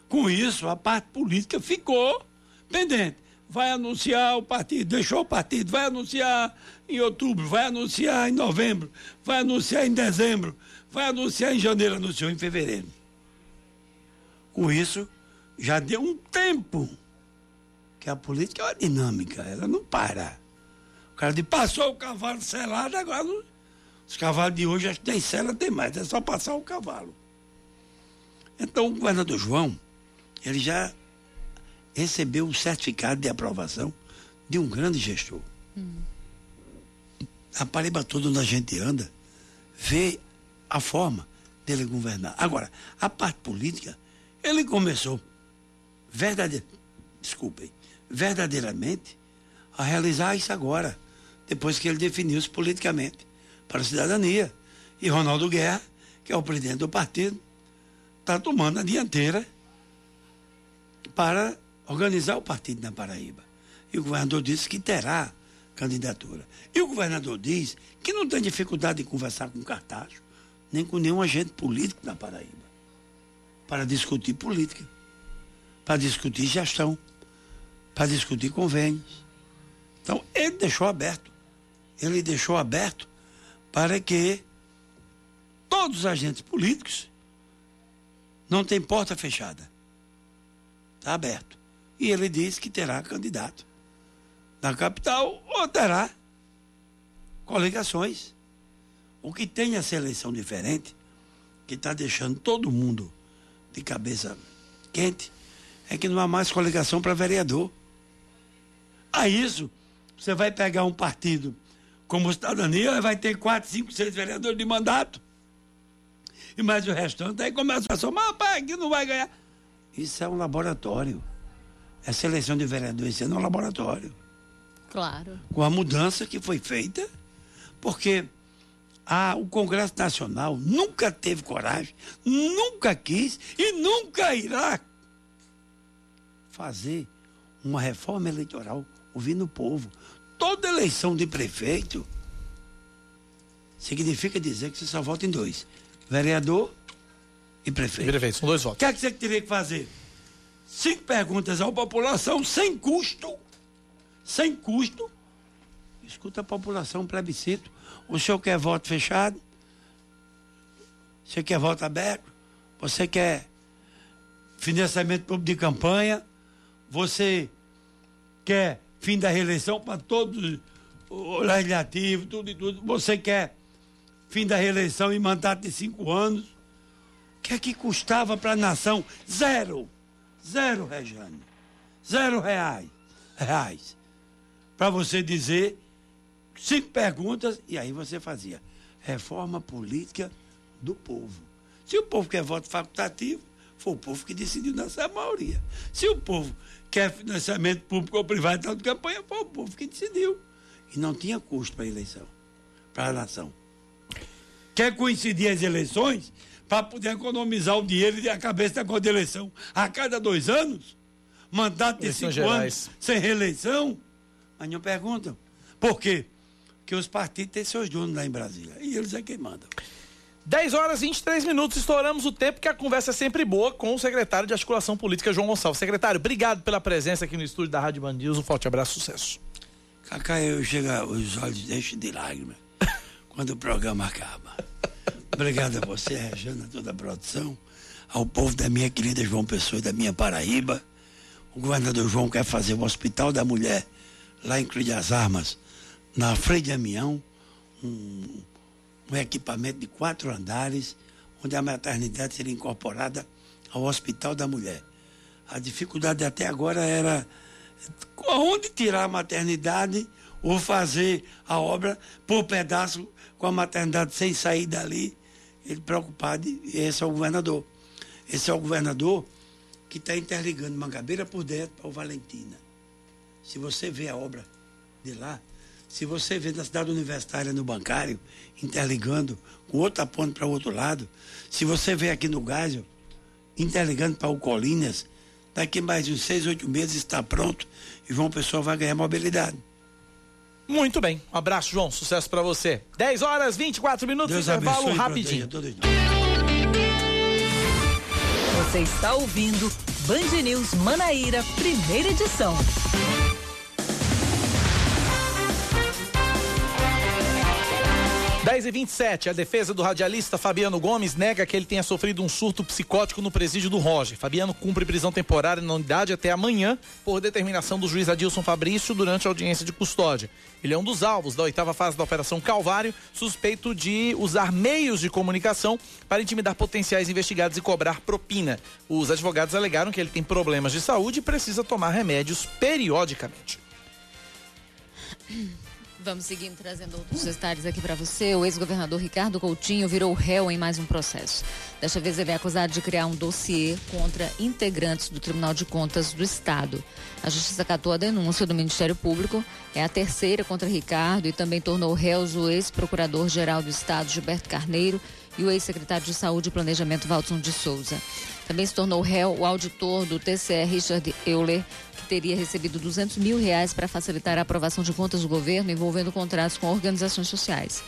Com isso, a parte política ficou pendente. Vai anunciar o partido, deixou o partido, vai anunciar em outubro, vai anunciar em novembro, vai anunciar em dezembro, vai anunciar em janeiro, anunciou em fevereiro. Com isso, já deu um tempo que a política é uma dinâmica, ela não para. O cara de passou o cavalo selado, agora não- os cavalos de hoje acho que tem sela, tem mais, é só passar o cavalo. Então o governador João, ele já recebeu o certificado de aprovação de um grande gestor. A Paraíba toda onde a gente anda, vê a forma dele governar. Agora, a parte política, ele começou verdadeir, desculpem, verdadeiramente a realizar isso agora, depois que ele definiu-se politicamente para a cidadania. E Ronaldo Guerra, que é o presidente do partido, está tomando a dianteira para organizar o partido na Paraíba. E o governador disse que terá candidatura. E o governador diz que não tem dificuldade em conversar com Cartacho, nem com nenhum agente político na Paraíba, para discutir política, para discutir gestão, para discutir convênios. Então, ele deixou aberto. Ele deixou aberto para que todos os agentes políticos não tem porta fechada. Está aberto. E ele diz que terá candidato na capital ou terá coligações. O que tem essa eleição diferente, que está deixando todo mundo de cabeça quente, é que não há mais coligação para vereador. A isso, você vai pegar um partido como Cidadania, vai ter quatro, cinco, seis vereadores de mandato. E mais o restante, aí começa a somar, rapaz, aqui não vai ganhar. Isso é um laboratório. Essa eleição de vereadores é um laboratório. Claro. Com a mudança que foi feita, porque a, o Congresso Nacional nunca teve coragem, nunca quis e nunca irá fazer uma reforma eleitoral ouvindo o povo. Toda eleição de prefeito significa dizer que você só vota em dois: vereador e prefeito. Prefeito, são dois O votos. que é que você teria que fazer? Cinco perguntas à população sem custo. Sem custo. Escuta a população, plebiscito. O senhor quer voto fechado? Você quer voto aberto? Você quer financiamento público de campanha? Você quer fim da reeleição para todos o legislativo, tudo e tudo? Você quer fim da reeleição e mandato de cinco anos? O que é que custava para a nação? Zero. Zero, Rejane. Zero reais. Reais. Para você dizer cinco perguntas e aí você fazia. Reforma política do povo. Se o povo quer voto facultativo, foi o povo que decidiu nessa maioria. Se o povo quer financiamento público ou privado de campanha, foi o povo que decidiu. E não tinha custo para a eleição, para a nação quer coincidir as eleições para poder economizar o dinheiro e a cabeça da de eleição a cada dois anos, mandato de Eleições cinco gerais. anos sem reeleição? Mas não perguntam. Por quê? Porque os partidos têm seus donos lá em Brasília. E eles é quem mandam. 10 horas e 23 minutos, estouramos o tempo que a conversa é sempre boa com o secretário de Articulação Política, João Gonçalves. Secretário, obrigado pela presença aqui no estúdio da Rádio Band News. Um forte abraço, sucesso. Cacá, eu chego, os olhos deixam de lágrimas quando o programa acaba. Obrigado a você, Regina, a toda a produção, ao povo da minha querida João Pessoa e da minha Paraíba. O governador João quer fazer o Hospital da Mulher lá em Cruz das Armas, na Freire de Amião, um, um equipamento de quatro andares, onde a maternidade seria incorporada ao Hospital da Mulher. A dificuldade até agora era onde tirar a maternidade ou fazer a obra por pedaço com a maternidade sem sair dali. Ele preocupado, e esse é o governador. Esse é o governador que está interligando Mangabeira por dentro para o Valentina. Se você vê a obra de lá, se você vê na cidade universitária no bancário, interligando com outra ponte para o outro lado, se você vê aqui no Gásio, interligando para o Colinas, daqui mais uns seis, oito meses está pronto e João Pessoa vai ganhar mobilidade. Muito bem. Um abraço, João. Sucesso pra você. 10 horas 24 minutos, Deus intervalo abençoe rapidinho. Você está ouvindo Band News Manaíra, primeira edição. Dez e 27 a defesa do radialista Fabiano Gomes nega que ele tenha sofrido um surto psicótico no presídio do Roger. Fabiano cumpre prisão temporária na unidade até amanhã, por determinação do juiz Adilson Fabrício durante a audiência de custódia. Ele é um dos alvos da oitava fase da Operação Calvário, suspeito de usar meios de comunicação para intimidar potenciais investigados e cobrar propina. Os advogados alegaram que ele tem problemas de saúde e precisa tomar remédios periodicamente. Vamos seguindo trazendo outros detalhes aqui para você. O ex-governador Ricardo Coutinho virou réu em mais um processo. Desta vez ele é acusado de criar um dossiê contra integrantes do Tribunal de Contas do Estado. A justiça acatou a denúncia do Ministério Público, é a terceira contra Ricardo e também tornou réus o ex-procurador-geral do Estado Gilberto Carneiro e o ex-secretário de Saúde e Planejamento Valson de Souza. Também se tornou réu o auditor do TCE Richard Euler, que teria recebido 200 mil reais para facilitar a aprovação de contas do governo envolvendo contratos com organizações sociais.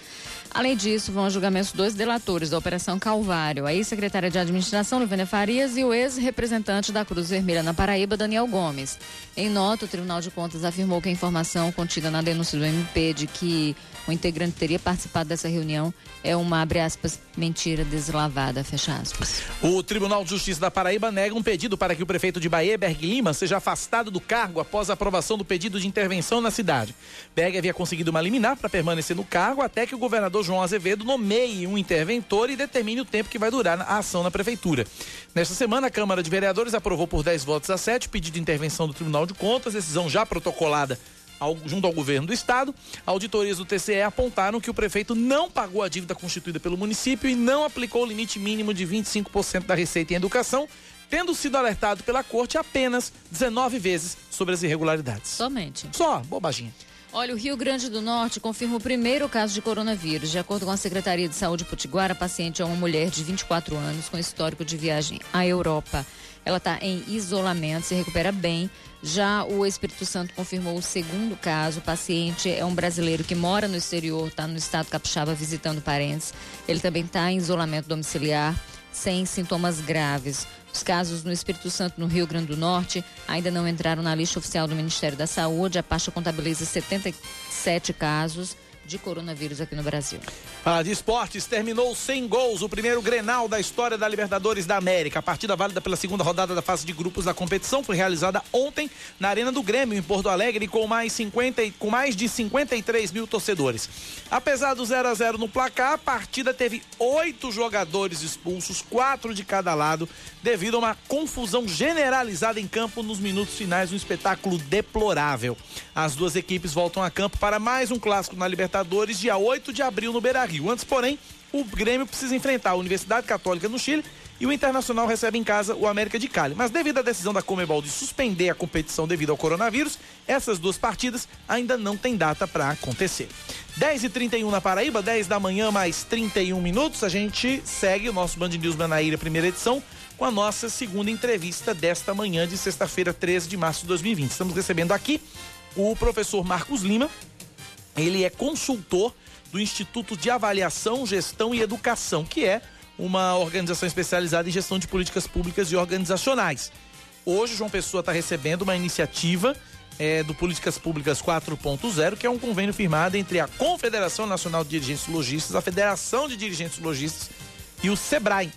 Além disso, vão a julgamento dois delatores da Operação Calvário, a ex-secretária de Administração, Livânia Farias, e o ex-representante da Cruz Vermelha na Paraíba, Daniel Gomes. Em nota, o Tribunal de Contas afirmou que a informação contida na denúncia do MP de que o integrante teria participado dessa reunião é uma, abre aspas, mentira deslavada, fecha aspas. O Tribunal de Justiça da Paraíba nega um pedido para que o prefeito de Bahia, Berg Lima, seja afastado do cargo após a aprovação do pedido de intervenção na cidade. Berg havia conseguido uma liminar para permanecer no cargo até que o governador João Azevedo nomeie um interventor e determine o tempo que vai durar a ação na prefeitura. Nesta semana, a Câmara de Vereadores aprovou por 10 votos a 7 o pedido de intervenção do Tribunal de Contas, decisão já protocolada ao, junto ao governo do estado, auditorias do TCE apontaram que o prefeito não pagou a dívida constituída pelo município e não aplicou o limite mínimo de 25% da receita em educação, tendo sido alertado pela corte apenas 19 vezes sobre as irregularidades. Somente. Só, bobaginha. Olha, o Rio Grande do Norte confirma o primeiro caso de coronavírus. De acordo com a Secretaria de Saúde Potiguara, a paciente é uma mulher de 24 anos com histórico de viagem à Europa. Ela está em isolamento, se recupera bem. Já o Espírito Santo confirmou o segundo caso. O paciente é um brasileiro que mora no exterior, está no estado capixaba visitando parentes. Ele também está em isolamento domiciliar, sem sintomas graves. Os casos no Espírito Santo, no Rio Grande do Norte, ainda não entraram na lista oficial do Ministério da Saúde. A pasta contabiliza 77 casos de coronavírus aqui no Brasil. Ah, de esportes, terminou sem gols o primeiro Grenal da história da Libertadores da América. A partida válida pela segunda rodada da fase de grupos da competição foi realizada ontem na Arena do Grêmio, em Porto Alegre, com mais, 50, e- com mais de 53 mil torcedores. Apesar do 0 a 0 no placar, a partida teve oito jogadores expulsos, quatro de cada lado, devido a uma confusão generalizada em campo nos minutos finais, um espetáculo deplorável. As duas equipes voltam a campo para mais um clássico na Libertadores, dia 8 de abril no Beira-Rio. Antes, porém, o Grêmio precisa enfrentar a Universidade Católica no Chile E o Internacional recebe em casa o América de Cali. Mas devido à decisão da Comebol de suspender a competição devido ao coronavírus, essas duas partidas ainda não têm data para acontecer. 10h31 na Paraíba, 10 da manhã, mais 31 minutos. A gente segue o nosso Band News Manaíra, primeira edição, com a nossa segunda entrevista desta manhã de sexta-feira, 13 de março de 2020. Estamos recebendo aqui o professor Marcos Lima. Ele é consultor do Instituto de Avaliação, Gestão e Educação, que é uma organização especializada em gestão de políticas públicas e organizacionais. Hoje, João Pessoa está recebendo uma iniciativa é, do Políticas Públicas 4.0, que é um convênio firmado entre a Confederação Nacional de Dirigentes Logistas, a Federação de Dirigentes Logistas e o SEBRAE.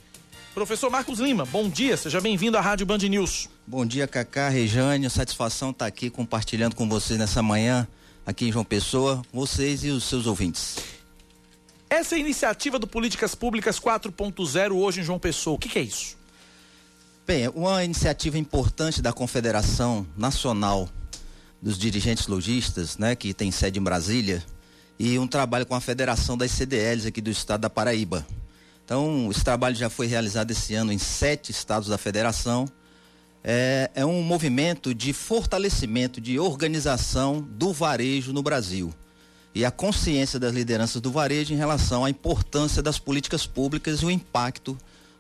Professor Marcos Lima, bom dia, seja bem-vindo à Rádio Band News. Bom dia, Cacá, Rejane, satisfação estar tá aqui compartilhando com vocês nessa manhã, aqui em João Pessoa, vocês e os seus ouvintes. Essa iniciativa do Políticas Públicas 4.0 hoje em João Pessoa, o que, que é isso? Bem, uma iniciativa importante da Confederação Nacional dos Dirigentes Logistas, né, que tem sede em Brasília, e um trabalho com a Federação das CDLs aqui do estado da Paraíba. Então, esse trabalho já foi realizado esse ano em sete estados da federação. É, é um movimento de fortalecimento, de organização do varejo no Brasil e a consciência das lideranças do varejo em relação à importância das políticas públicas e o impacto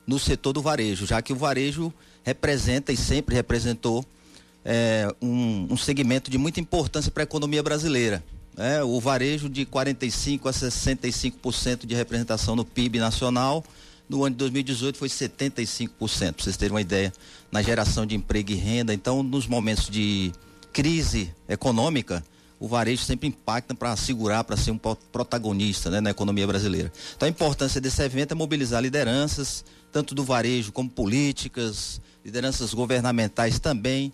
no setor do varejo, já que o varejo representa e sempre representou é, um, um, segmento de muita importância para a economia brasileira. É, o varejo de 45% a 65% de representação no PIB nacional, no ano de 2018 foi 75%, para vocês terem uma ideia, na geração de emprego e renda. Então, nos momentos de crise econômica, o varejo sempre impacta para segurar, para ser um protagonista né, na economia brasileira. Então a importância desse evento é mobilizar lideranças, tanto do varejo como políticas, lideranças governamentais também,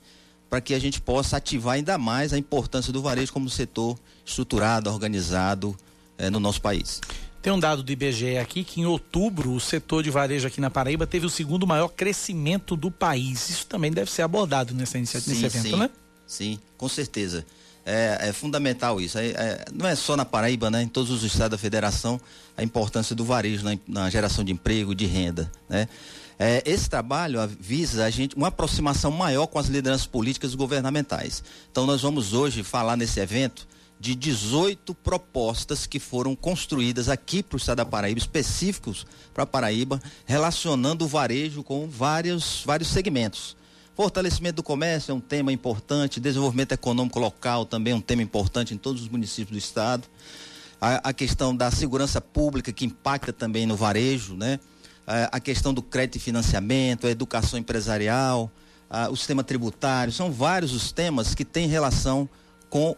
para que a gente possa ativar ainda mais a importância do varejo como setor estruturado, organizado eh, no nosso país. Tem um dado do IBGE aqui que em outubro o setor de varejo aqui na Paraíba teve o segundo maior crescimento do país. Isso também deve ser abordado nessa iniciativa, nesse evento, sim, né? Sim, com certeza. É, é fundamental isso. É, é, não é só na Paraíba, né? Em todos os estados da federação, a importância do varejo na, na geração de emprego, de renda, né? É, esse trabalho visa a gente uma aproximação maior com as lideranças políticas e governamentais. Então nós vamos hoje falar nesse evento de 18 propostas que foram construídas aqui para o estado da Paraíba, específicos para Paraíba, relacionando o varejo com vários, vários segmentos. Fortalecimento do comércio é um tema importante, desenvolvimento econômico local também é um tema importante em todos os municípios do estado. A, a questão da segurança pública que impacta também no varejo, né? A, a questão do crédito e financiamento, a educação empresarial, a, o sistema tributário, são vários os temas que têm relação com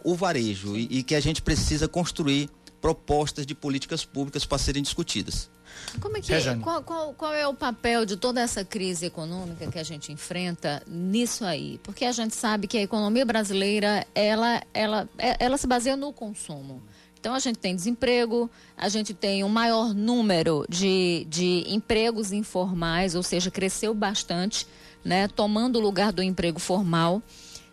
o varejo e, e que a gente precisa construir propostas de políticas públicas para serem discutidas. Como é que é, qual, qual, qual, é o papel de toda essa crise econômica que a gente enfrenta nisso aí? Porque a gente sabe que a economia brasileira ela, ela, é, ela se baseia no consumo. Então a gente tem desemprego, a gente tem um maior número de, de empregos informais, ou seja, cresceu bastante, né, tomando o lugar do emprego formal.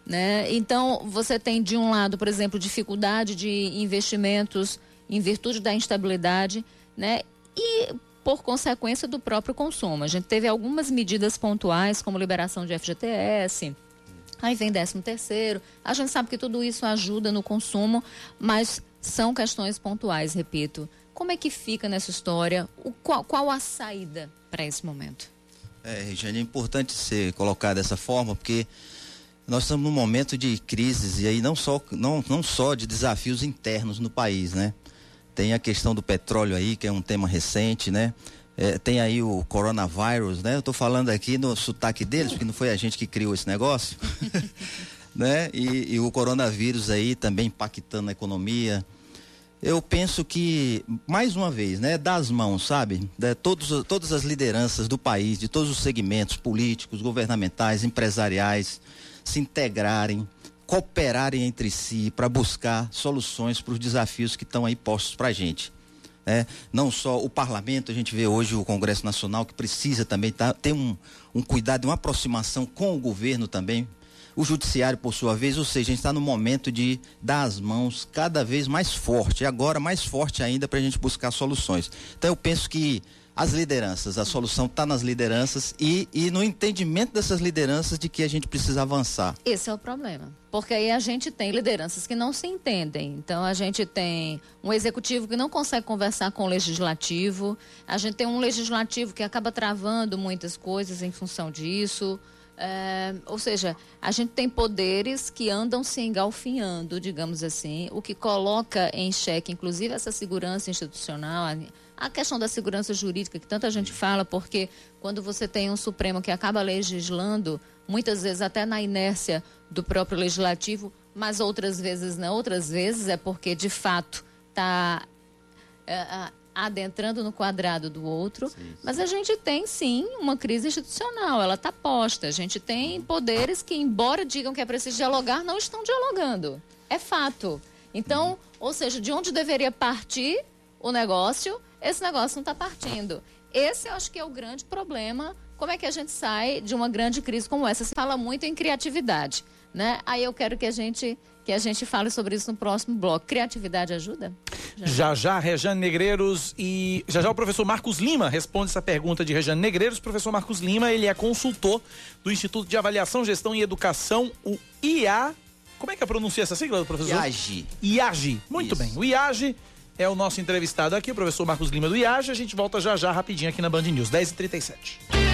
Né? Então, você tem, de um lado, por exemplo, dificuldade de investimentos em virtude da instabilidade, né? e por consequência do próprio consumo. A gente teve algumas medidas pontuais, como liberação de FGTS, aí vem 13 terceiro. A gente sabe que tudo isso ajuda no consumo, mas são questões pontuais, repito. Como é que fica nessa história? O, qual, qual a saída para esse momento? É, Regiane, é importante ser colocado dessa forma, porque nós estamos num momento de crises e aí não só, não, não só de desafios internos no país, né? Tem a questão do petróleo aí, que é um tema recente, né? É, tem aí o coronavírus, né? Eu estou falando aqui no sotaque deles, porque não foi a gente que criou esse negócio, né? E, e, o coronavírus aí também impactando a economia. Eu penso que, mais uma vez, né? Das mãos, sabe? De todos, todas as lideranças do país, de todos os segmentos políticos, governamentais, empresariais, se integrarem, cooperarem entre si para buscar soluções para os desafios que estão aí postos para a gente. É, não só o parlamento, a gente vê hoje o Congresso Nacional que precisa também tá, ter um, um cuidado, uma aproximação com o governo também, o judiciário por sua vez, ou seja, a gente está no momento de dar as mãos cada vez mais forte, agora mais forte ainda para a gente buscar soluções. Então eu penso que as lideranças. A solução está nas lideranças e, e no entendimento dessas lideranças de que a gente precisa avançar. Esse é o problema. Porque aí a gente tem lideranças que não se entendem. Então a gente tem um executivo que não consegue conversar com o legislativo, a gente tem um legislativo que acaba travando muitas coisas em função disso. Ou seja, a gente tem poderes que andam se engalfinhando, digamos assim, o que coloca em xeque, inclusive, essa segurança institucional, a questão da segurança jurídica, que tanta gente fala, porque quando você tem um Supremo que acaba legislando, muitas vezes até na inércia do próprio legislativo, mas outras vezes não, outras vezes é porque de fato está é, adentrando no quadrado do outro. Sim, sim. Mas a gente tem sim uma crise institucional, ela está posta. A gente tem poderes que, embora digam que é preciso dialogar, não estão dialogando. É fato. Então, ou seja, de onde deveria partir o negócio esse negócio não está partindo. Esse eu acho que é o grande problema. Como é que a gente sai de uma grande crise como essa? Se fala muito em criatividade, né? Aí eu quero que a gente que a gente fale sobre isso no próximo bloco. Criatividade ajuda? Já já, já Rejane Negreiros e já já o professor Marcos Lima responde essa pergunta de Rejane Negreiros. Professor Marcos Lima, ele é consultor do Instituto de Avaliação, Gestão e Educação, o IA. Como é que é pronuncia essa sigla, professor? IAGE. IAGE. Muito isso. bem. O IAGE é o nosso entrevistado aqui, o professor Marcos Lima do IAGE. A gente volta já já rapidinho aqui na Band News, 10h37.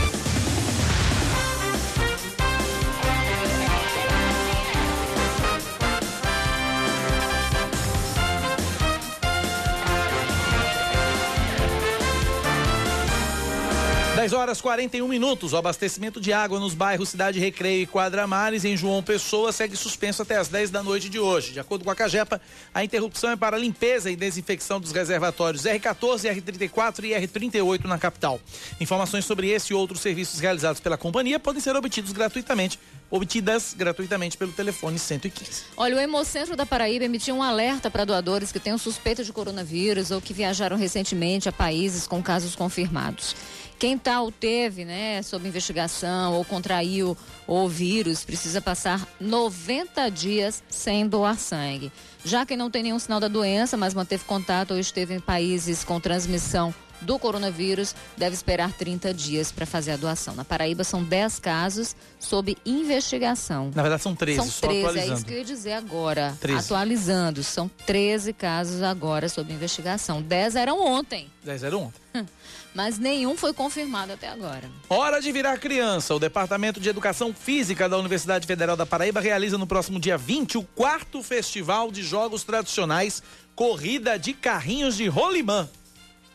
10 horas 41 minutos. O abastecimento de água nos bairros Cidade Recreio e Quadramares em João Pessoa segue suspenso até as 10 da noite de hoje. De acordo com a Cagepa, a interrupção é para limpeza e desinfecção dos reservatórios R14, R34 e R38 na capital. Informações sobre esse e outros serviços realizados pela companhia podem ser obtidos gratuitamente obtidas gratuitamente pelo telefone 115. Olha, o Hemocentro da Paraíba emitiu um alerta para doadores que tenham suspeita de coronavírus ou que viajaram recentemente a países com casos confirmados. Quem tal teve, né, sob investigação ou contraiu o vírus, precisa passar 90 dias sem doar sangue. Já quem não tem nenhum sinal da doença, mas manteve contato ou esteve em países com transmissão do coronavírus, deve esperar 30 dias para fazer a doação. Na Paraíba são 10 casos sob investigação. Na verdade são 13, são 13 é isso que eu ia dizer agora. 13. Atualizando, são 13 casos agora sob investigação. 10 eram ontem. 10 eram ontem. mas nenhum foi confirmado até agora. Hora de virar criança. O Departamento de Educação Física da Universidade Federal da Paraíba realiza no próximo dia 20 o quarto Festival de Jogos Tradicionais Corrida de Carrinhos de Rolimã.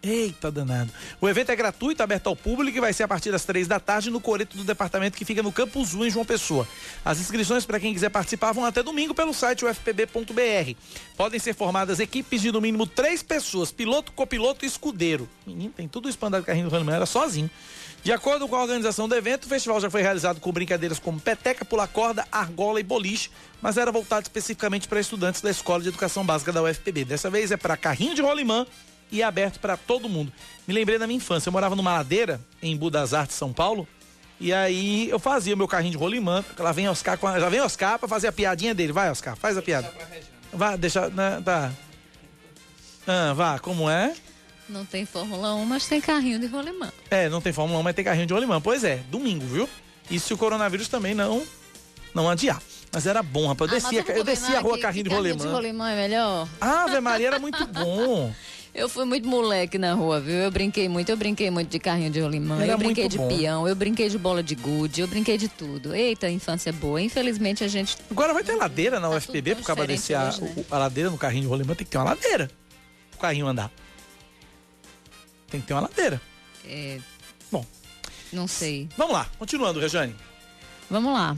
Eita danado. O evento é gratuito, aberto ao público e vai ser a partir das três da tarde no coreto do departamento que fica no Campus 1 em João Pessoa. As inscrições para quem quiser participar vão até domingo pelo site ufpb.br. Podem ser formadas equipes de no mínimo três pessoas, piloto, copiloto e escudeiro. Menino, tem tudo isso andar de carrinho do era sozinho. De acordo com a organização do evento, o festival já foi realizado com brincadeiras como peteca, pular corda, argola e boliche, mas era voltado especificamente para estudantes da Escola de Educação Básica da UFPB. Dessa vez é para carrinho de rolimã, e aberto para todo mundo. Me lembrei da minha infância. Eu morava numa ladeira em Budas Artes, São Paulo. E aí eu fazia o meu carrinho de rolimã. Lá vem Oscar, já vem Oscar pra fazer a piadinha dele. Vai, Oscar, faz a piada. Vá, deixa. Né, tá. Ah, vá, como é? Não tem Fórmula 1, mas tem carrinho de rolimã. É, não tem Fórmula 1, mas tem carrinho de rolimã. Pois é, domingo, viu? E se o coronavírus também não não adiar. Mas era bom, rapaz. Eu ah, descia, eu descia a rua que, carrinho de rolimã. Carrinho de rolimã é melhor. Ave Maria era muito bom. Eu fui muito moleque na rua, viu? Eu brinquei muito, eu brinquei muito de carrinho de rolimã, eu brinquei de bom. peão, eu brinquei de bola de gude, eu brinquei de tudo. Eita, infância boa. Infelizmente a gente. Agora vai ter ladeira na tá UFPB por causa desse a, né? a ladeira no carrinho de rolimã, tem que ter uma ladeira pro carrinho andar. Tem que ter uma ladeira. É. Bom. Não sei. Vamos lá, continuando, Rejane. Vamos lá.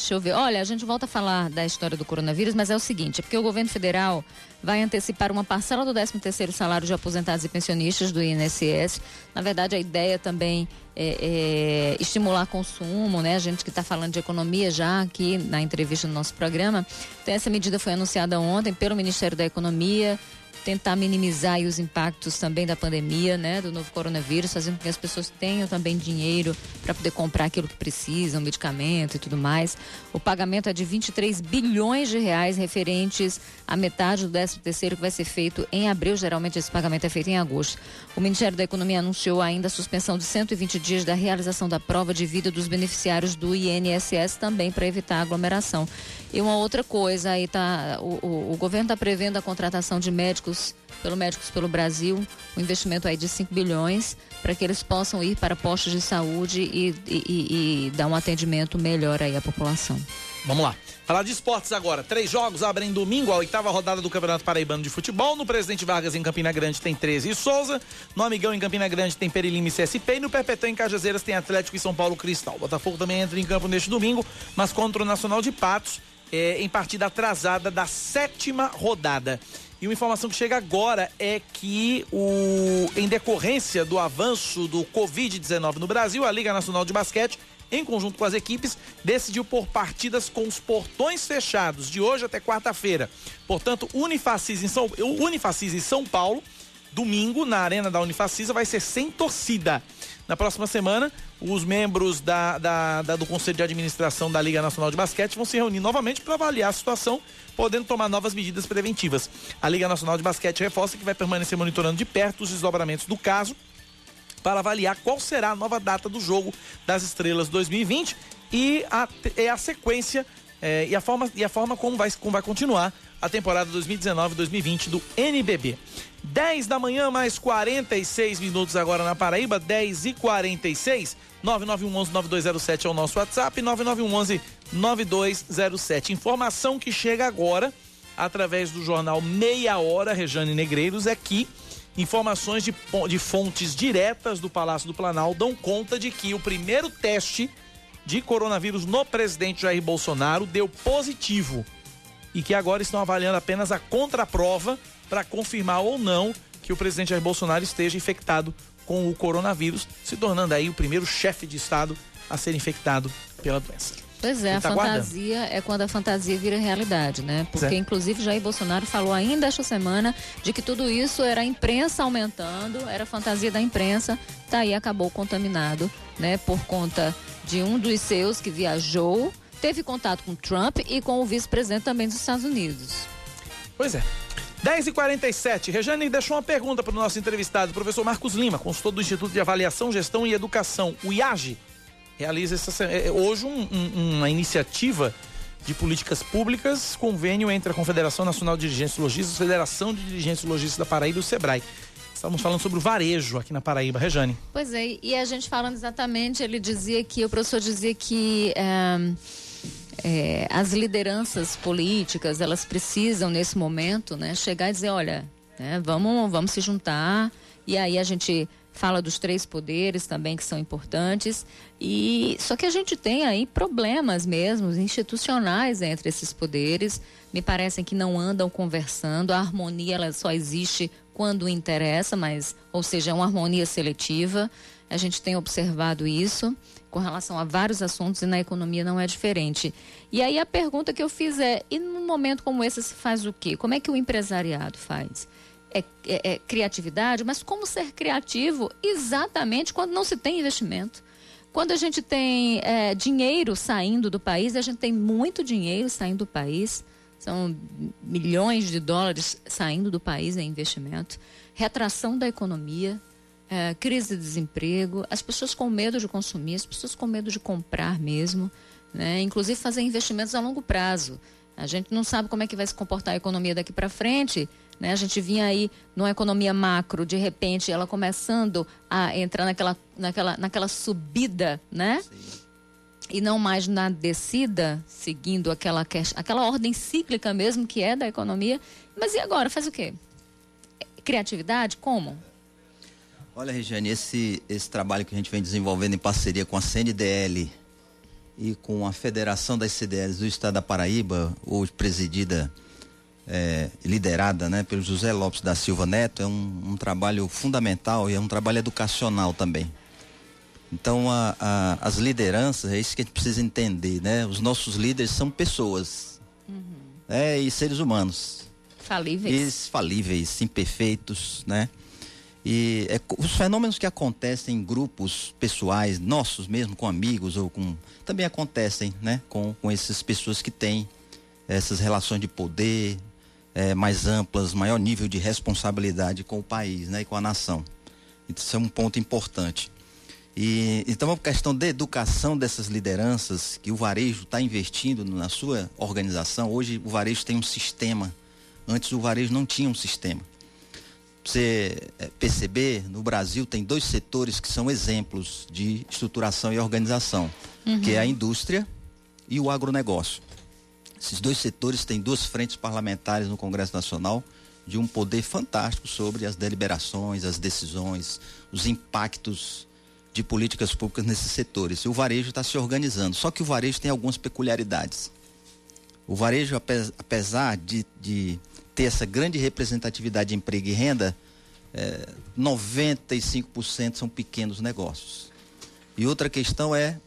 Deixa eu ver. Olha, a gente volta a falar da história do coronavírus, mas é o seguinte, é porque o governo federal vai antecipar uma parcela do 13º salário de aposentados e pensionistas do INSS. Na verdade, a ideia também é, é estimular consumo, né? A gente que está falando de economia já aqui na entrevista do nosso programa. Então, essa medida foi anunciada ontem pelo Ministério da Economia, tentar minimizar os impactos também da pandemia, né, do novo coronavírus, fazendo com que as pessoas tenham também dinheiro para poder comprar aquilo que precisam, medicamento e tudo mais. O pagamento é de 23 bilhões de reais referentes à metade do 13 terceiro que vai ser feito em abril. Geralmente esse pagamento é feito em agosto. O Ministério da Economia anunciou ainda a suspensão de 120 dias da realização da prova de vida dos beneficiários do INSS também para evitar aglomeração. E uma outra coisa aí tá, o, o, o governo está prevendo a contratação de médicos pelo Médicos pelo Brasil, um investimento aí de 5 bilhões para que eles possam ir para postos de saúde e, e, e, e dar um atendimento melhor aí à população. Vamos lá. Falar de esportes agora. Três jogos abrem domingo, a oitava rodada do Campeonato Paraibano de Futebol. No Presidente Vargas, em Campina Grande, tem 13 e Souza. No Amigão, em Campina Grande, tem Perilima e CSP. E no Perpetão, em Cajazeiras, tem Atlético e São Paulo Cristal. O Botafogo também entra em campo neste domingo, mas contra o Nacional de Patos, é, em partida atrasada da sétima rodada. E uma informação que chega agora é que, o, em decorrência do avanço do Covid-19 no Brasil, a Liga Nacional de Basquete, em conjunto com as equipes, decidiu por partidas com os portões fechados de hoje até quarta-feira. Portanto, Unifacis em, São, Unifacis em São Paulo, domingo, na Arena da Unifacisa, vai ser sem torcida. Na próxima semana, os membros da, da, da, do Conselho de Administração da Liga Nacional de Basquete vão se reunir novamente para avaliar a situação, podendo tomar novas medidas preventivas. A Liga Nacional de Basquete reforça que vai permanecer monitorando de perto os desdobramentos do caso para avaliar qual será a nova data do jogo das estrelas 2020 e a, é a sequência é, e, a forma, e a forma como vai, como vai continuar a temporada 2019-2020 do NBB. 10 da manhã, mais 46 minutos agora na Paraíba, 10 e 46. 9911-9207 é o nosso WhatsApp, 9911-9207. Informação que chega agora, através do jornal Meia Hora, Rejane Negreiros, é que informações de, de fontes diretas do Palácio do Planalto dão conta de que o primeiro teste de coronavírus no presidente Jair Bolsonaro deu positivo e que agora estão avaliando apenas a contraprova para confirmar ou não que o presidente Jair Bolsonaro esteja infectado com o coronavírus, se tornando aí o primeiro chefe de Estado a ser infectado pela doença. Pois é, a tá fantasia guardando. é quando a fantasia vira realidade, né? Porque, certo. inclusive, Jair Bolsonaro falou ainda esta semana de que tudo isso era a imprensa aumentando, era fantasia da imprensa, tá aí, acabou contaminado, né? Por conta de um dos seus que viajou, teve contato com Trump e com o vice-presidente também dos Estados Unidos. Pois é. 10h47, Rejane deixou uma pergunta para o nosso entrevistado, o professor Marcos Lima, consultor do Instituto de Avaliação, Gestão e Educação, o IAGE, realiza essa, é, hoje um, um, uma iniciativa de políticas públicas, convênio entre a Confederação Nacional de Dirigentes Logistas, Federação de Dirigentes Logistas da Paraíba e o SEBRAE. Estamos falando sobre o varejo aqui na Paraíba, Rejane. Pois é, e a gente falando exatamente, ele dizia que, o professor dizia que é, é, as lideranças políticas, elas precisam, nesse momento, né, chegar e dizer, olha, né, vamos, vamos se juntar, e aí a gente fala dos três poderes também que são importantes. E só que a gente tem aí problemas mesmo institucionais entre esses poderes. Me parecem que não andam conversando. A harmonia ela só existe quando interessa mas ou seja é uma harmonia seletiva. A gente tem observado isso com relação a vários assuntos e na economia não é diferente. E aí a pergunta que eu fiz é e num momento como esse se faz o quê? Como é que o empresariado faz? É, é, é criatividade, mas como ser criativo exatamente quando não se tem investimento. Quando a gente tem é, dinheiro saindo do país, a gente tem muito dinheiro saindo do país, são milhões de dólares saindo do país em investimento, retração da economia, é, crise de desemprego, as pessoas com medo de consumir, as pessoas com medo de comprar mesmo, né? inclusive fazer investimentos a longo prazo. A gente não sabe como é que vai se comportar a economia daqui para frente, né? A gente vinha aí numa economia macro, de repente ela começando a entrar naquela, naquela, naquela subida, né? Sim. E não mais na descida, seguindo aquela, aquela ordem cíclica mesmo que é da economia. Mas e agora? Faz o quê? Criatividade? Como? Olha, Regiane, esse, esse trabalho que a gente vem desenvolvendo em parceria com a CNDL e com a Federação das CDLs do Estado da Paraíba, hoje presidida é, liderada né, pelo José Lopes da Silva Neto, é um, um, trabalho fundamental e é um trabalho educacional também. Então, a, a, as lideranças, é isso que a gente precisa entender, né? Os nossos líderes são pessoas uhum. né, e seres humanos. Falíveis. E falíveis, imperfeitos, né? E é, os fenômenos que acontecem em grupos pessoais, nossos mesmo, com amigos ou com. também acontecem, né? Com, com essas pessoas que têm essas relações de poder é, mais amplas, maior nível de responsabilidade com o país né? e com a nação. Isso é um ponto importante. E, então, a questão da educação dessas lideranças que o varejo está investindo na sua organização. Hoje, o varejo tem um sistema. Antes, o varejo não tinha um sistema você é, perceber, no Brasil tem dois setores que são exemplos de estruturação e organização, uhum. que é a indústria e o agronegócio. Esses dois setores têm duas frentes parlamentares no Congresso Nacional de um poder fantástico sobre as deliberações, as decisões, os impactos de políticas públicas nesses setores. E o varejo está se organizando. Só que o varejo tem algumas peculiaridades. O varejo, apesar de, de ter essa grande representatividade de emprego e renda, é, 95% são pequenos negócios. E outra questão é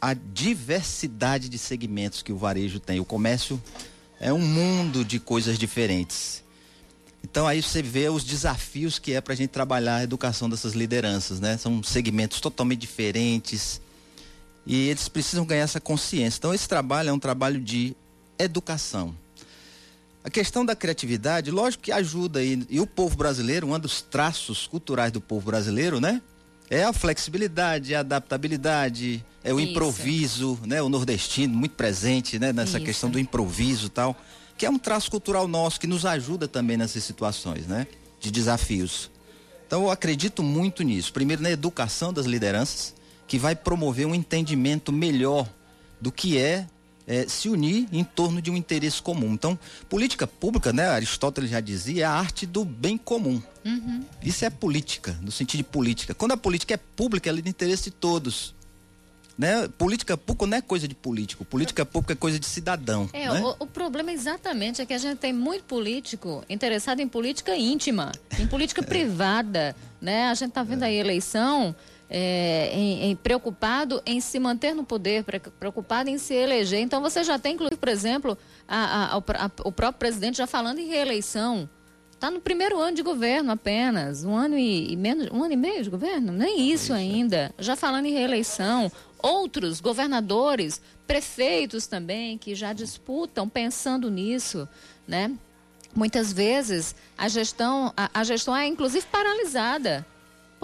a diversidade de segmentos que o varejo tem. O comércio é um mundo de coisas diferentes. Então aí você vê os desafios que é para a gente trabalhar a educação dessas lideranças, né? São segmentos totalmente diferentes e eles precisam ganhar essa consciência. Então esse trabalho é um trabalho de educação. A questão da criatividade, lógico que ajuda e, e o povo brasileiro, um dos traços culturais do povo brasileiro, né? É a flexibilidade, a adaptabilidade, é o Isso. improviso, né? O nordestino muito presente, né? Nessa Isso. questão do improviso e tal, que é um traço cultural nosso que nos ajuda também nessas situações, né? De desafios. Então eu acredito muito nisso. Primeiro na educação das lideranças, que vai promover um entendimento melhor do que é é, se unir em torno de um interesse comum. Então, política pública, né? Aristóteles já dizia, é a arte do bem comum. Uhum. Isso é política, no sentido de política. Quando a política é pública, ela é de interesse de todos. Né? Política pública não é coisa de político, política pública é coisa de cidadão. É, né? o, o, problema exatamente é que a gente tem muito político interessado em política íntima, em política privada. Né? A gente está vendo aí eleição é, em, em, preocupado em se manter no poder, preocupado em se eleger. Então você já tem, inclusive, por exemplo, a, a, a, o próprio presidente já falando em reeleição. Está no primeiro ano de governo apenas, um ano e, e, menos, um ano e meio de governo, nem isso ainda. Já falando em reeleição, outros governadores, prefeitos também que já disputam pensando nisso, né? Muitas vezes a gestão, a, a gestão é inclusive paralisada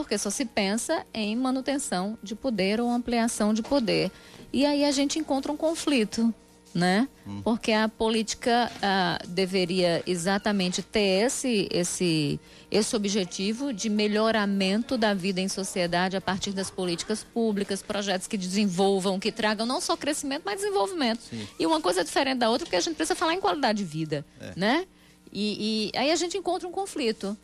porque só se pensa em manutenção de poder ou ampliação de poder. E aí a gente encontra um conflito, né? Hum. Porque a política ah, deveria exatamente ter esse, esse, esse objetivo de melhoramento da vida em sociedade a partir das políticas públicas, projetos que desenvolvam, que tragam não só crescimento, mas desenvolvimento. Sim. E uma coisa é diferente da outra, porque a gente precisa falar em qualidade de vida, é. né? E, e aí a gente encontra um conflito.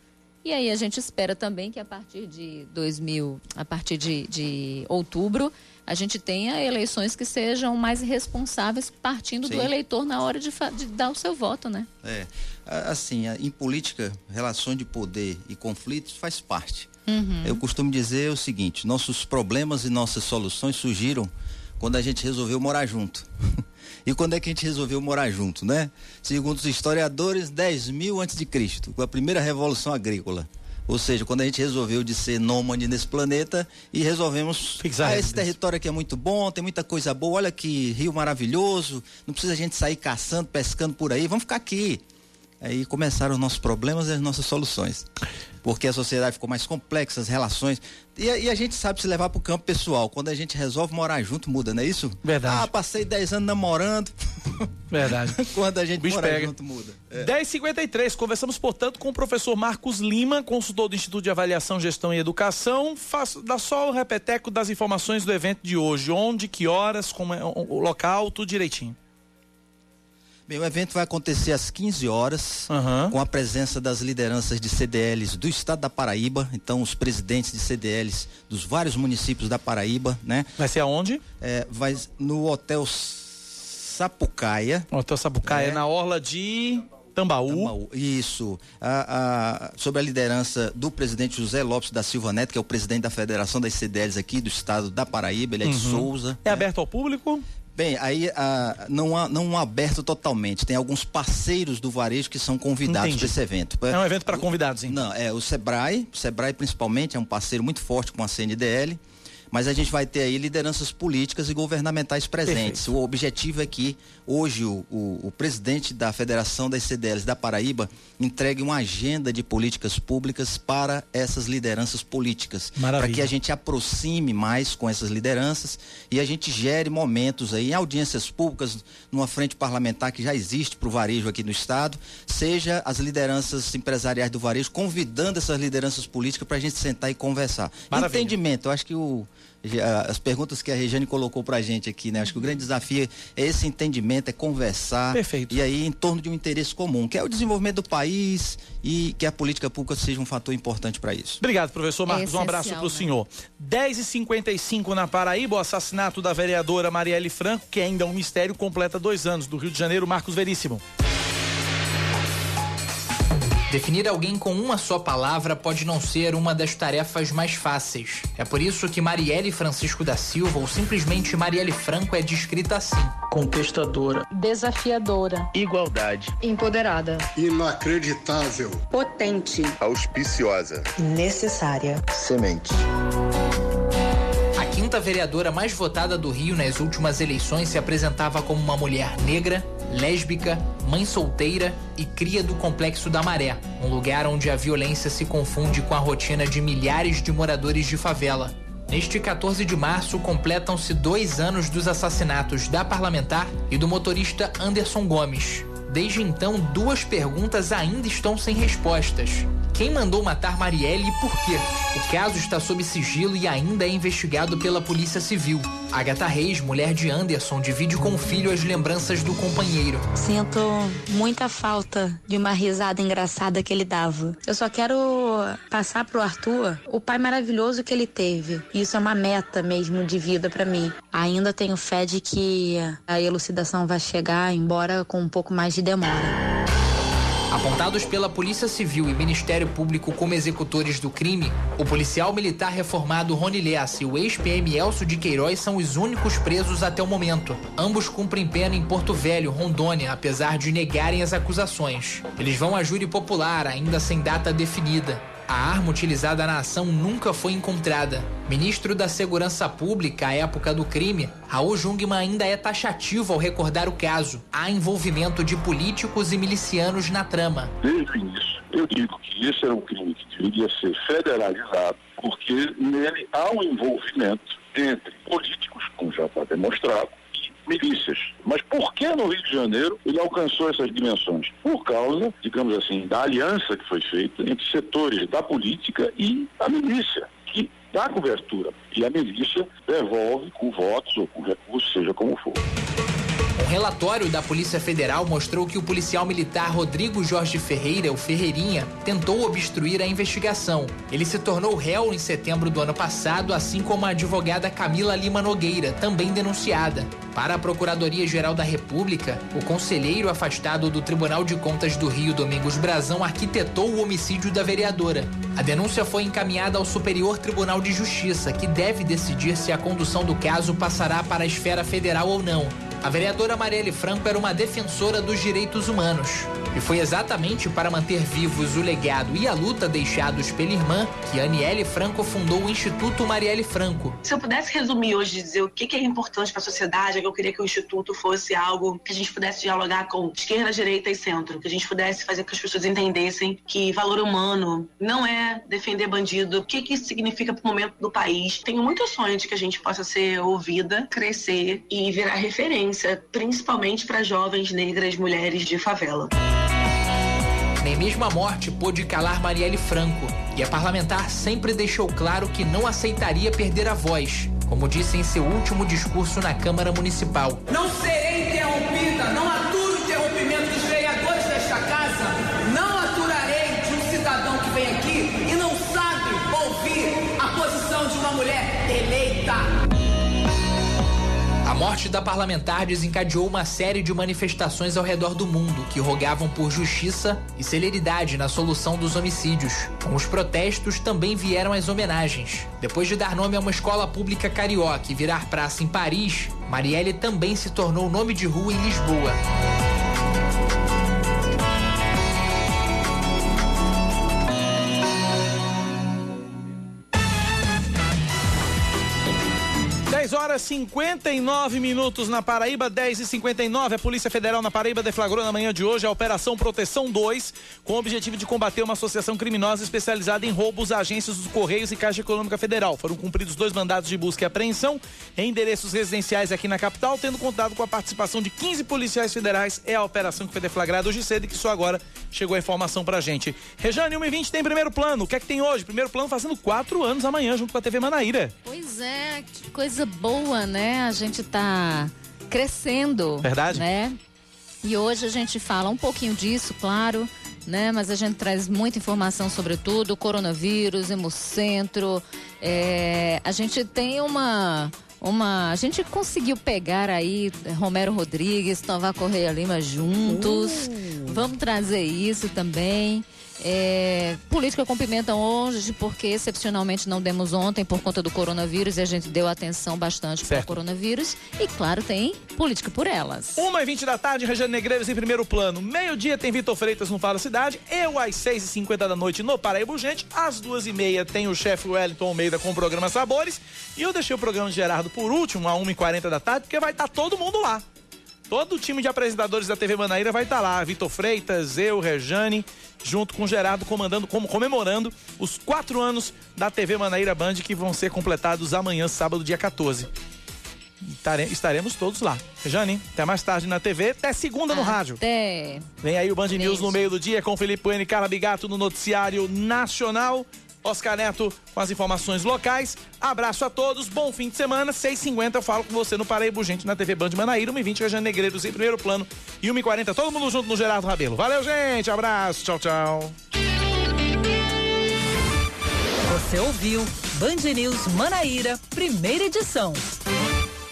E aí a gente espera também que a partir de 2000, a partir de, de outubro, a gente tenha eleições que sejam mais responsáveis partindo Sim. do eleitor na hora de, de, dar o seu voto, né? É, assim, em política, relações de poder e conflitos faz parte. Uhum. Eu costumo dizer o seguinte, nossos problemas e nossas soluções surgiram quando a gente resolveu morar junto. E quando é que a gente resolveu morar junto, né? Segundo os historiadores, 10 mil antes de Cristo, com a primeira revolução agrícola. Ou seja, quando a gente resolveu de ser nômade nesse planeta e resolvemos. Fixar ah, esse território aqui é muito bom, tem muita coisa boa, olha que rio maravilhoso, não precisa a gente sair caçando, pescando por aí, vamos ficar aqui. Aí começaram os nossos problemas e as nossas soluções. Porque a sociedade ficou mais complexa, as relações. E, e a gente sabe se levar para o campo pessoal. Quando a gente resolve morar junto, muda, não é isso? Verdade. Ah, passei 10 anos namorando. Verdade. Quando a gente mora pega. junto, muda. É. 10h53, conversamos, portanto, com o professor Marcos Lima, consultor do Instituto de Avaliação, Gestão e Educação. Faço, dá só o repeteco das informações do evento de hoje. Onde, que horas, como é, o local, tudo direitinho. Bem, o evento vai acontecer às 15 horas, uhum. com a presença das lideranças de CDLs do estado da Paraíba, então os presidentes de CDLs dos vários municípios da Paraíba, né? Vai ser aonde? É, vai no Hotel Sapucaia. Hotel Sapucaia, é. na orla de Tambaú. Tambaú. Isso. A, a, sob a liderança do presidente José Lopes da Silva Neto, que é o presidente da Federação das CDLs aqui do estado da Paraíba, ele é uhum. de Souza. É né? aberto ao público? Bem, aí ah, não, há, não aberto totalmente. Tem alguns parceiros do varejo que são convidados para esse evento. É um evento para convidados, hein? Não, é o Sebrae. O Sebrae principalmente é um parceiro muito forte com a CNDL mas a gente vai ter aí lideranças políticas e governamentais presentes. Perfeito. O objetivo é que hoje o, o, o, presidente da Federação das CDLs da Paraíba entregue uma agenda de políticas públicas para essas lideranças políticas. Para que a gente aproxime mais com essas lideranças e a gente gere momentos aí em audiências públicas, numa frente parlamentar que já existe para o varejo aqui no estado, seja as lideranças empresariais do varejo convidando essas lideranças políticas para a gente sentar e conversar. Maravilha. Entendimento, eu acho que o as perguntas que a Regiane colocou para a gente aqui, né? Acho que o grande desafio é esse entendimento, é conversar. Perfeito. E aí em torno de um interesse comum, que é o desenvolvimento do país e que a política pública seja um fator importante para isso. Obrigado, professor Marcos. um abraço para o né? senhor. 10h55 na Paraíba, o assassinato da vereadora Marielle Franco, que ainda é um mistério, completa dois anos. Do Rio de Janeiro, Marcos Veríssimo. Definir alguém com uma só palavra pode não ser uma das tarefas mais fáceis. É por isso que Marielle Francisco da Silva, ou simplesmente Marielle Franco, é descrita assim: contestadora, desafiadora, igualdade, empoderada, inacreditável, potente, auspiciosa, necessária, semente. A quinta vereadora mais votada do Rio nas últimas eleições se apresentava como uma mulher negra, lésbica, mãe solteira e cria do Complexo da Maré, um lugar onde a violência se confunde com a rotina de milhares de moradores de favela. Neste 14 de março, completam-se dois anos dos assassinatos da parlamentar e do motorista Anderson Gomes. Desde então, duas perguntas ainda estão sem respostas. Quem mandou matar Marielle e por quê? O caso está sob sigilo e ainda é investigado pela Polícia Civil. Agatha Reis, mulher de Anderson, divide com o filho as lembranças do companheiro. Sinto muita falta de uma risada engraçada que ele dava. Eu só quero passar pro Arthur o pai maravilhoso que ele teve. Isso é uma meta mesmo de vida para mim. Ainda tenho fé de que a elucidação vai chegar, embora com um pouco mais de demora. Apontados pela Polícia Civil e Ministério Público como executores do crime, o policial militar reformado Rony Leas e o ex-PM Elcio de Queiroz são os únicos presos até o momento. Ambos cumprem pena em Porto Velho, Rondônia, apesar de negarem as acusações. Eles vão a júri popular, ainda sem data definida. A arma utilizada na ação nunca foi encontrada. Ministro da Segurança Pública à época do crime, Raul Jungmann ainda é taxativo ao recordar o caso. Há envolvimento de políticos e milicianos na trama. Desde o início, eu digo que esse era um crime que deveria ser federalizado, porque nele há um envolvimento entre políticos, como já está demonstrado, milícias. Mas por que no Rio de Janeiro ele alcançou essas dimensões? Por causa, digamos assim, da aliança que foi feita entre setores da política e a milícia, que dá cobertura. E a milícia devolve com votos ou com recursos, seja como for. Relatório da Polícia Federal mostrou que o policial militar Rodrigo Jorge Ferreira, o Ferreirinha, tentou obstruir a investigação. Ele se tornou réu em setembro do ano passado, assim como a advogada Camila Lima Nogueira, também denunciada. Para a Procuradoria-Geral da República, o conselheiro afastado do Tribunal de Contas do Rio, Domingos Brazão, arquitetou o homicídio da vereadora. A denúncia foi encaminhada ao Superior Tribunal de Justiça, que deve decidir se a condução do caso passará para a esfera federal ou não. A vereadora Marielle Franco era uma defensora dos direitos humanos. E foi exatamente para manter vivos o legado e a luta deixados pela irmã que Aniele Franco fundou o Instituto Marielle Franco. Se eu pudesse resumir hoje, dizer o que é importante para a sociedade, é que eu queria que o Instituto fosse algo que a gente pudesse dialogar com esquerda, direita e centro, que a gente pudesse fazer com que as pessoas entendessem que valor humano não é defender bandido, o que, que isso significa para o momento do país. Tenho muito sonho de que a gente possa ser ouvida, crescer e virar referência principalmente para jovens negras mulheres de favela. Nem mesmo a morte pôde calar Marielle Franco, e a parlamentar sempre deixou claro que não aceitaria perder a voz, como disse em seu último discurso na Câmara Municipal. Não serei interrompida, morte morte da parlamentar desencadeou uma série de manifestações ao redor do mundo que rogavam por justiça e celeridade na solução dos homicídios. Com os protestos também vieram as homenagens. Depois de dar nome a uma escola pública carioca e virar praça em Paris, Marielle também se tornou nome de rua em Lisboa. Horas 59 minutos na Paraíba, 10 e 59 A Polícia Federal na Paraíba deflagrou na manhã de hoje a Operação Proteção 2, com o objetivo de combater uma associação criminosa especializada em roubos a agências dos Correios e Caixa Econômica Federal. Foram cumpridos dois mandados de busca e apreensão em endereços residenciais aqui na capital, tendo contado com a participação de 15 policiais federais. É a operação que foi deflagrada hoje cedo e que só agora chegou a informação pra gente. Rejane, 1 e 20 tem primeiro plano. O que é que tem hoje? Primeiro plano fazendo quatro anos amanhã, junto com a TV Manaíra. Pois é, que coisa boa, né? A gente tá crescendo. Verdade. Né? E hoje a gente fala um pouquinho disso, claro, né? Mas a gente traz muita informação sobre tudo, coronavírus, hemocentro. É, a gente tem uma uma. A gente conseguiu pegar aí Romero Rodrigues, Tovar Correia Lima juntos. Vamos trazer isso também. É, política com pimenta hoje, porque excepcionalmente não demos ontem por conta do coronavírus e a gente deu atenção bastante para o coronavírus. E claro, tem política por elas. 1 e 20 da tarde, Regiane Negreiros em primeiro plano. Meio-dia tem Vitor Freitas no Fala Cidade. Eu às 6 e 50 da noite no Paraíba Urgente. Às duas e meia tem o chefe Wellington Almeida com o programa Sabores. E eu deixei o programa de Gerardo por último, a 1 e 40 da tarde, porque vai estar todo mundo lá. Todo o time de apresentadores da TV Manaíra vai estar lá. Vitor Freitas, eu, Rejane, junto com o Gerardo, comandando, como, comemorando os quatro anos da TV Manaíra Band, que vão ser completados amanhã, sábado, dia 14. Estare- Estaremos todos lá. Rejane, até mais tarde na TV, até segunda no rádio. Até. Vem aí o Band News no meio do dia com Felipe Bueno e Carla Bigato no Noticiário Nacional. Oscar Neto com as informações locais. Abraço a todos, bom fim de semana. 6h50 eu falo com você no Paraíba Gente na TV Band Manaíra. 1h20 Rejane Negreiros em primeiro plano. E 1h40 todo mundo junto no Gerardo Rabelo. Valeu, gente. Abraço. Tchau, tchau. Você ouviu Band News Manaíra, primeira edição.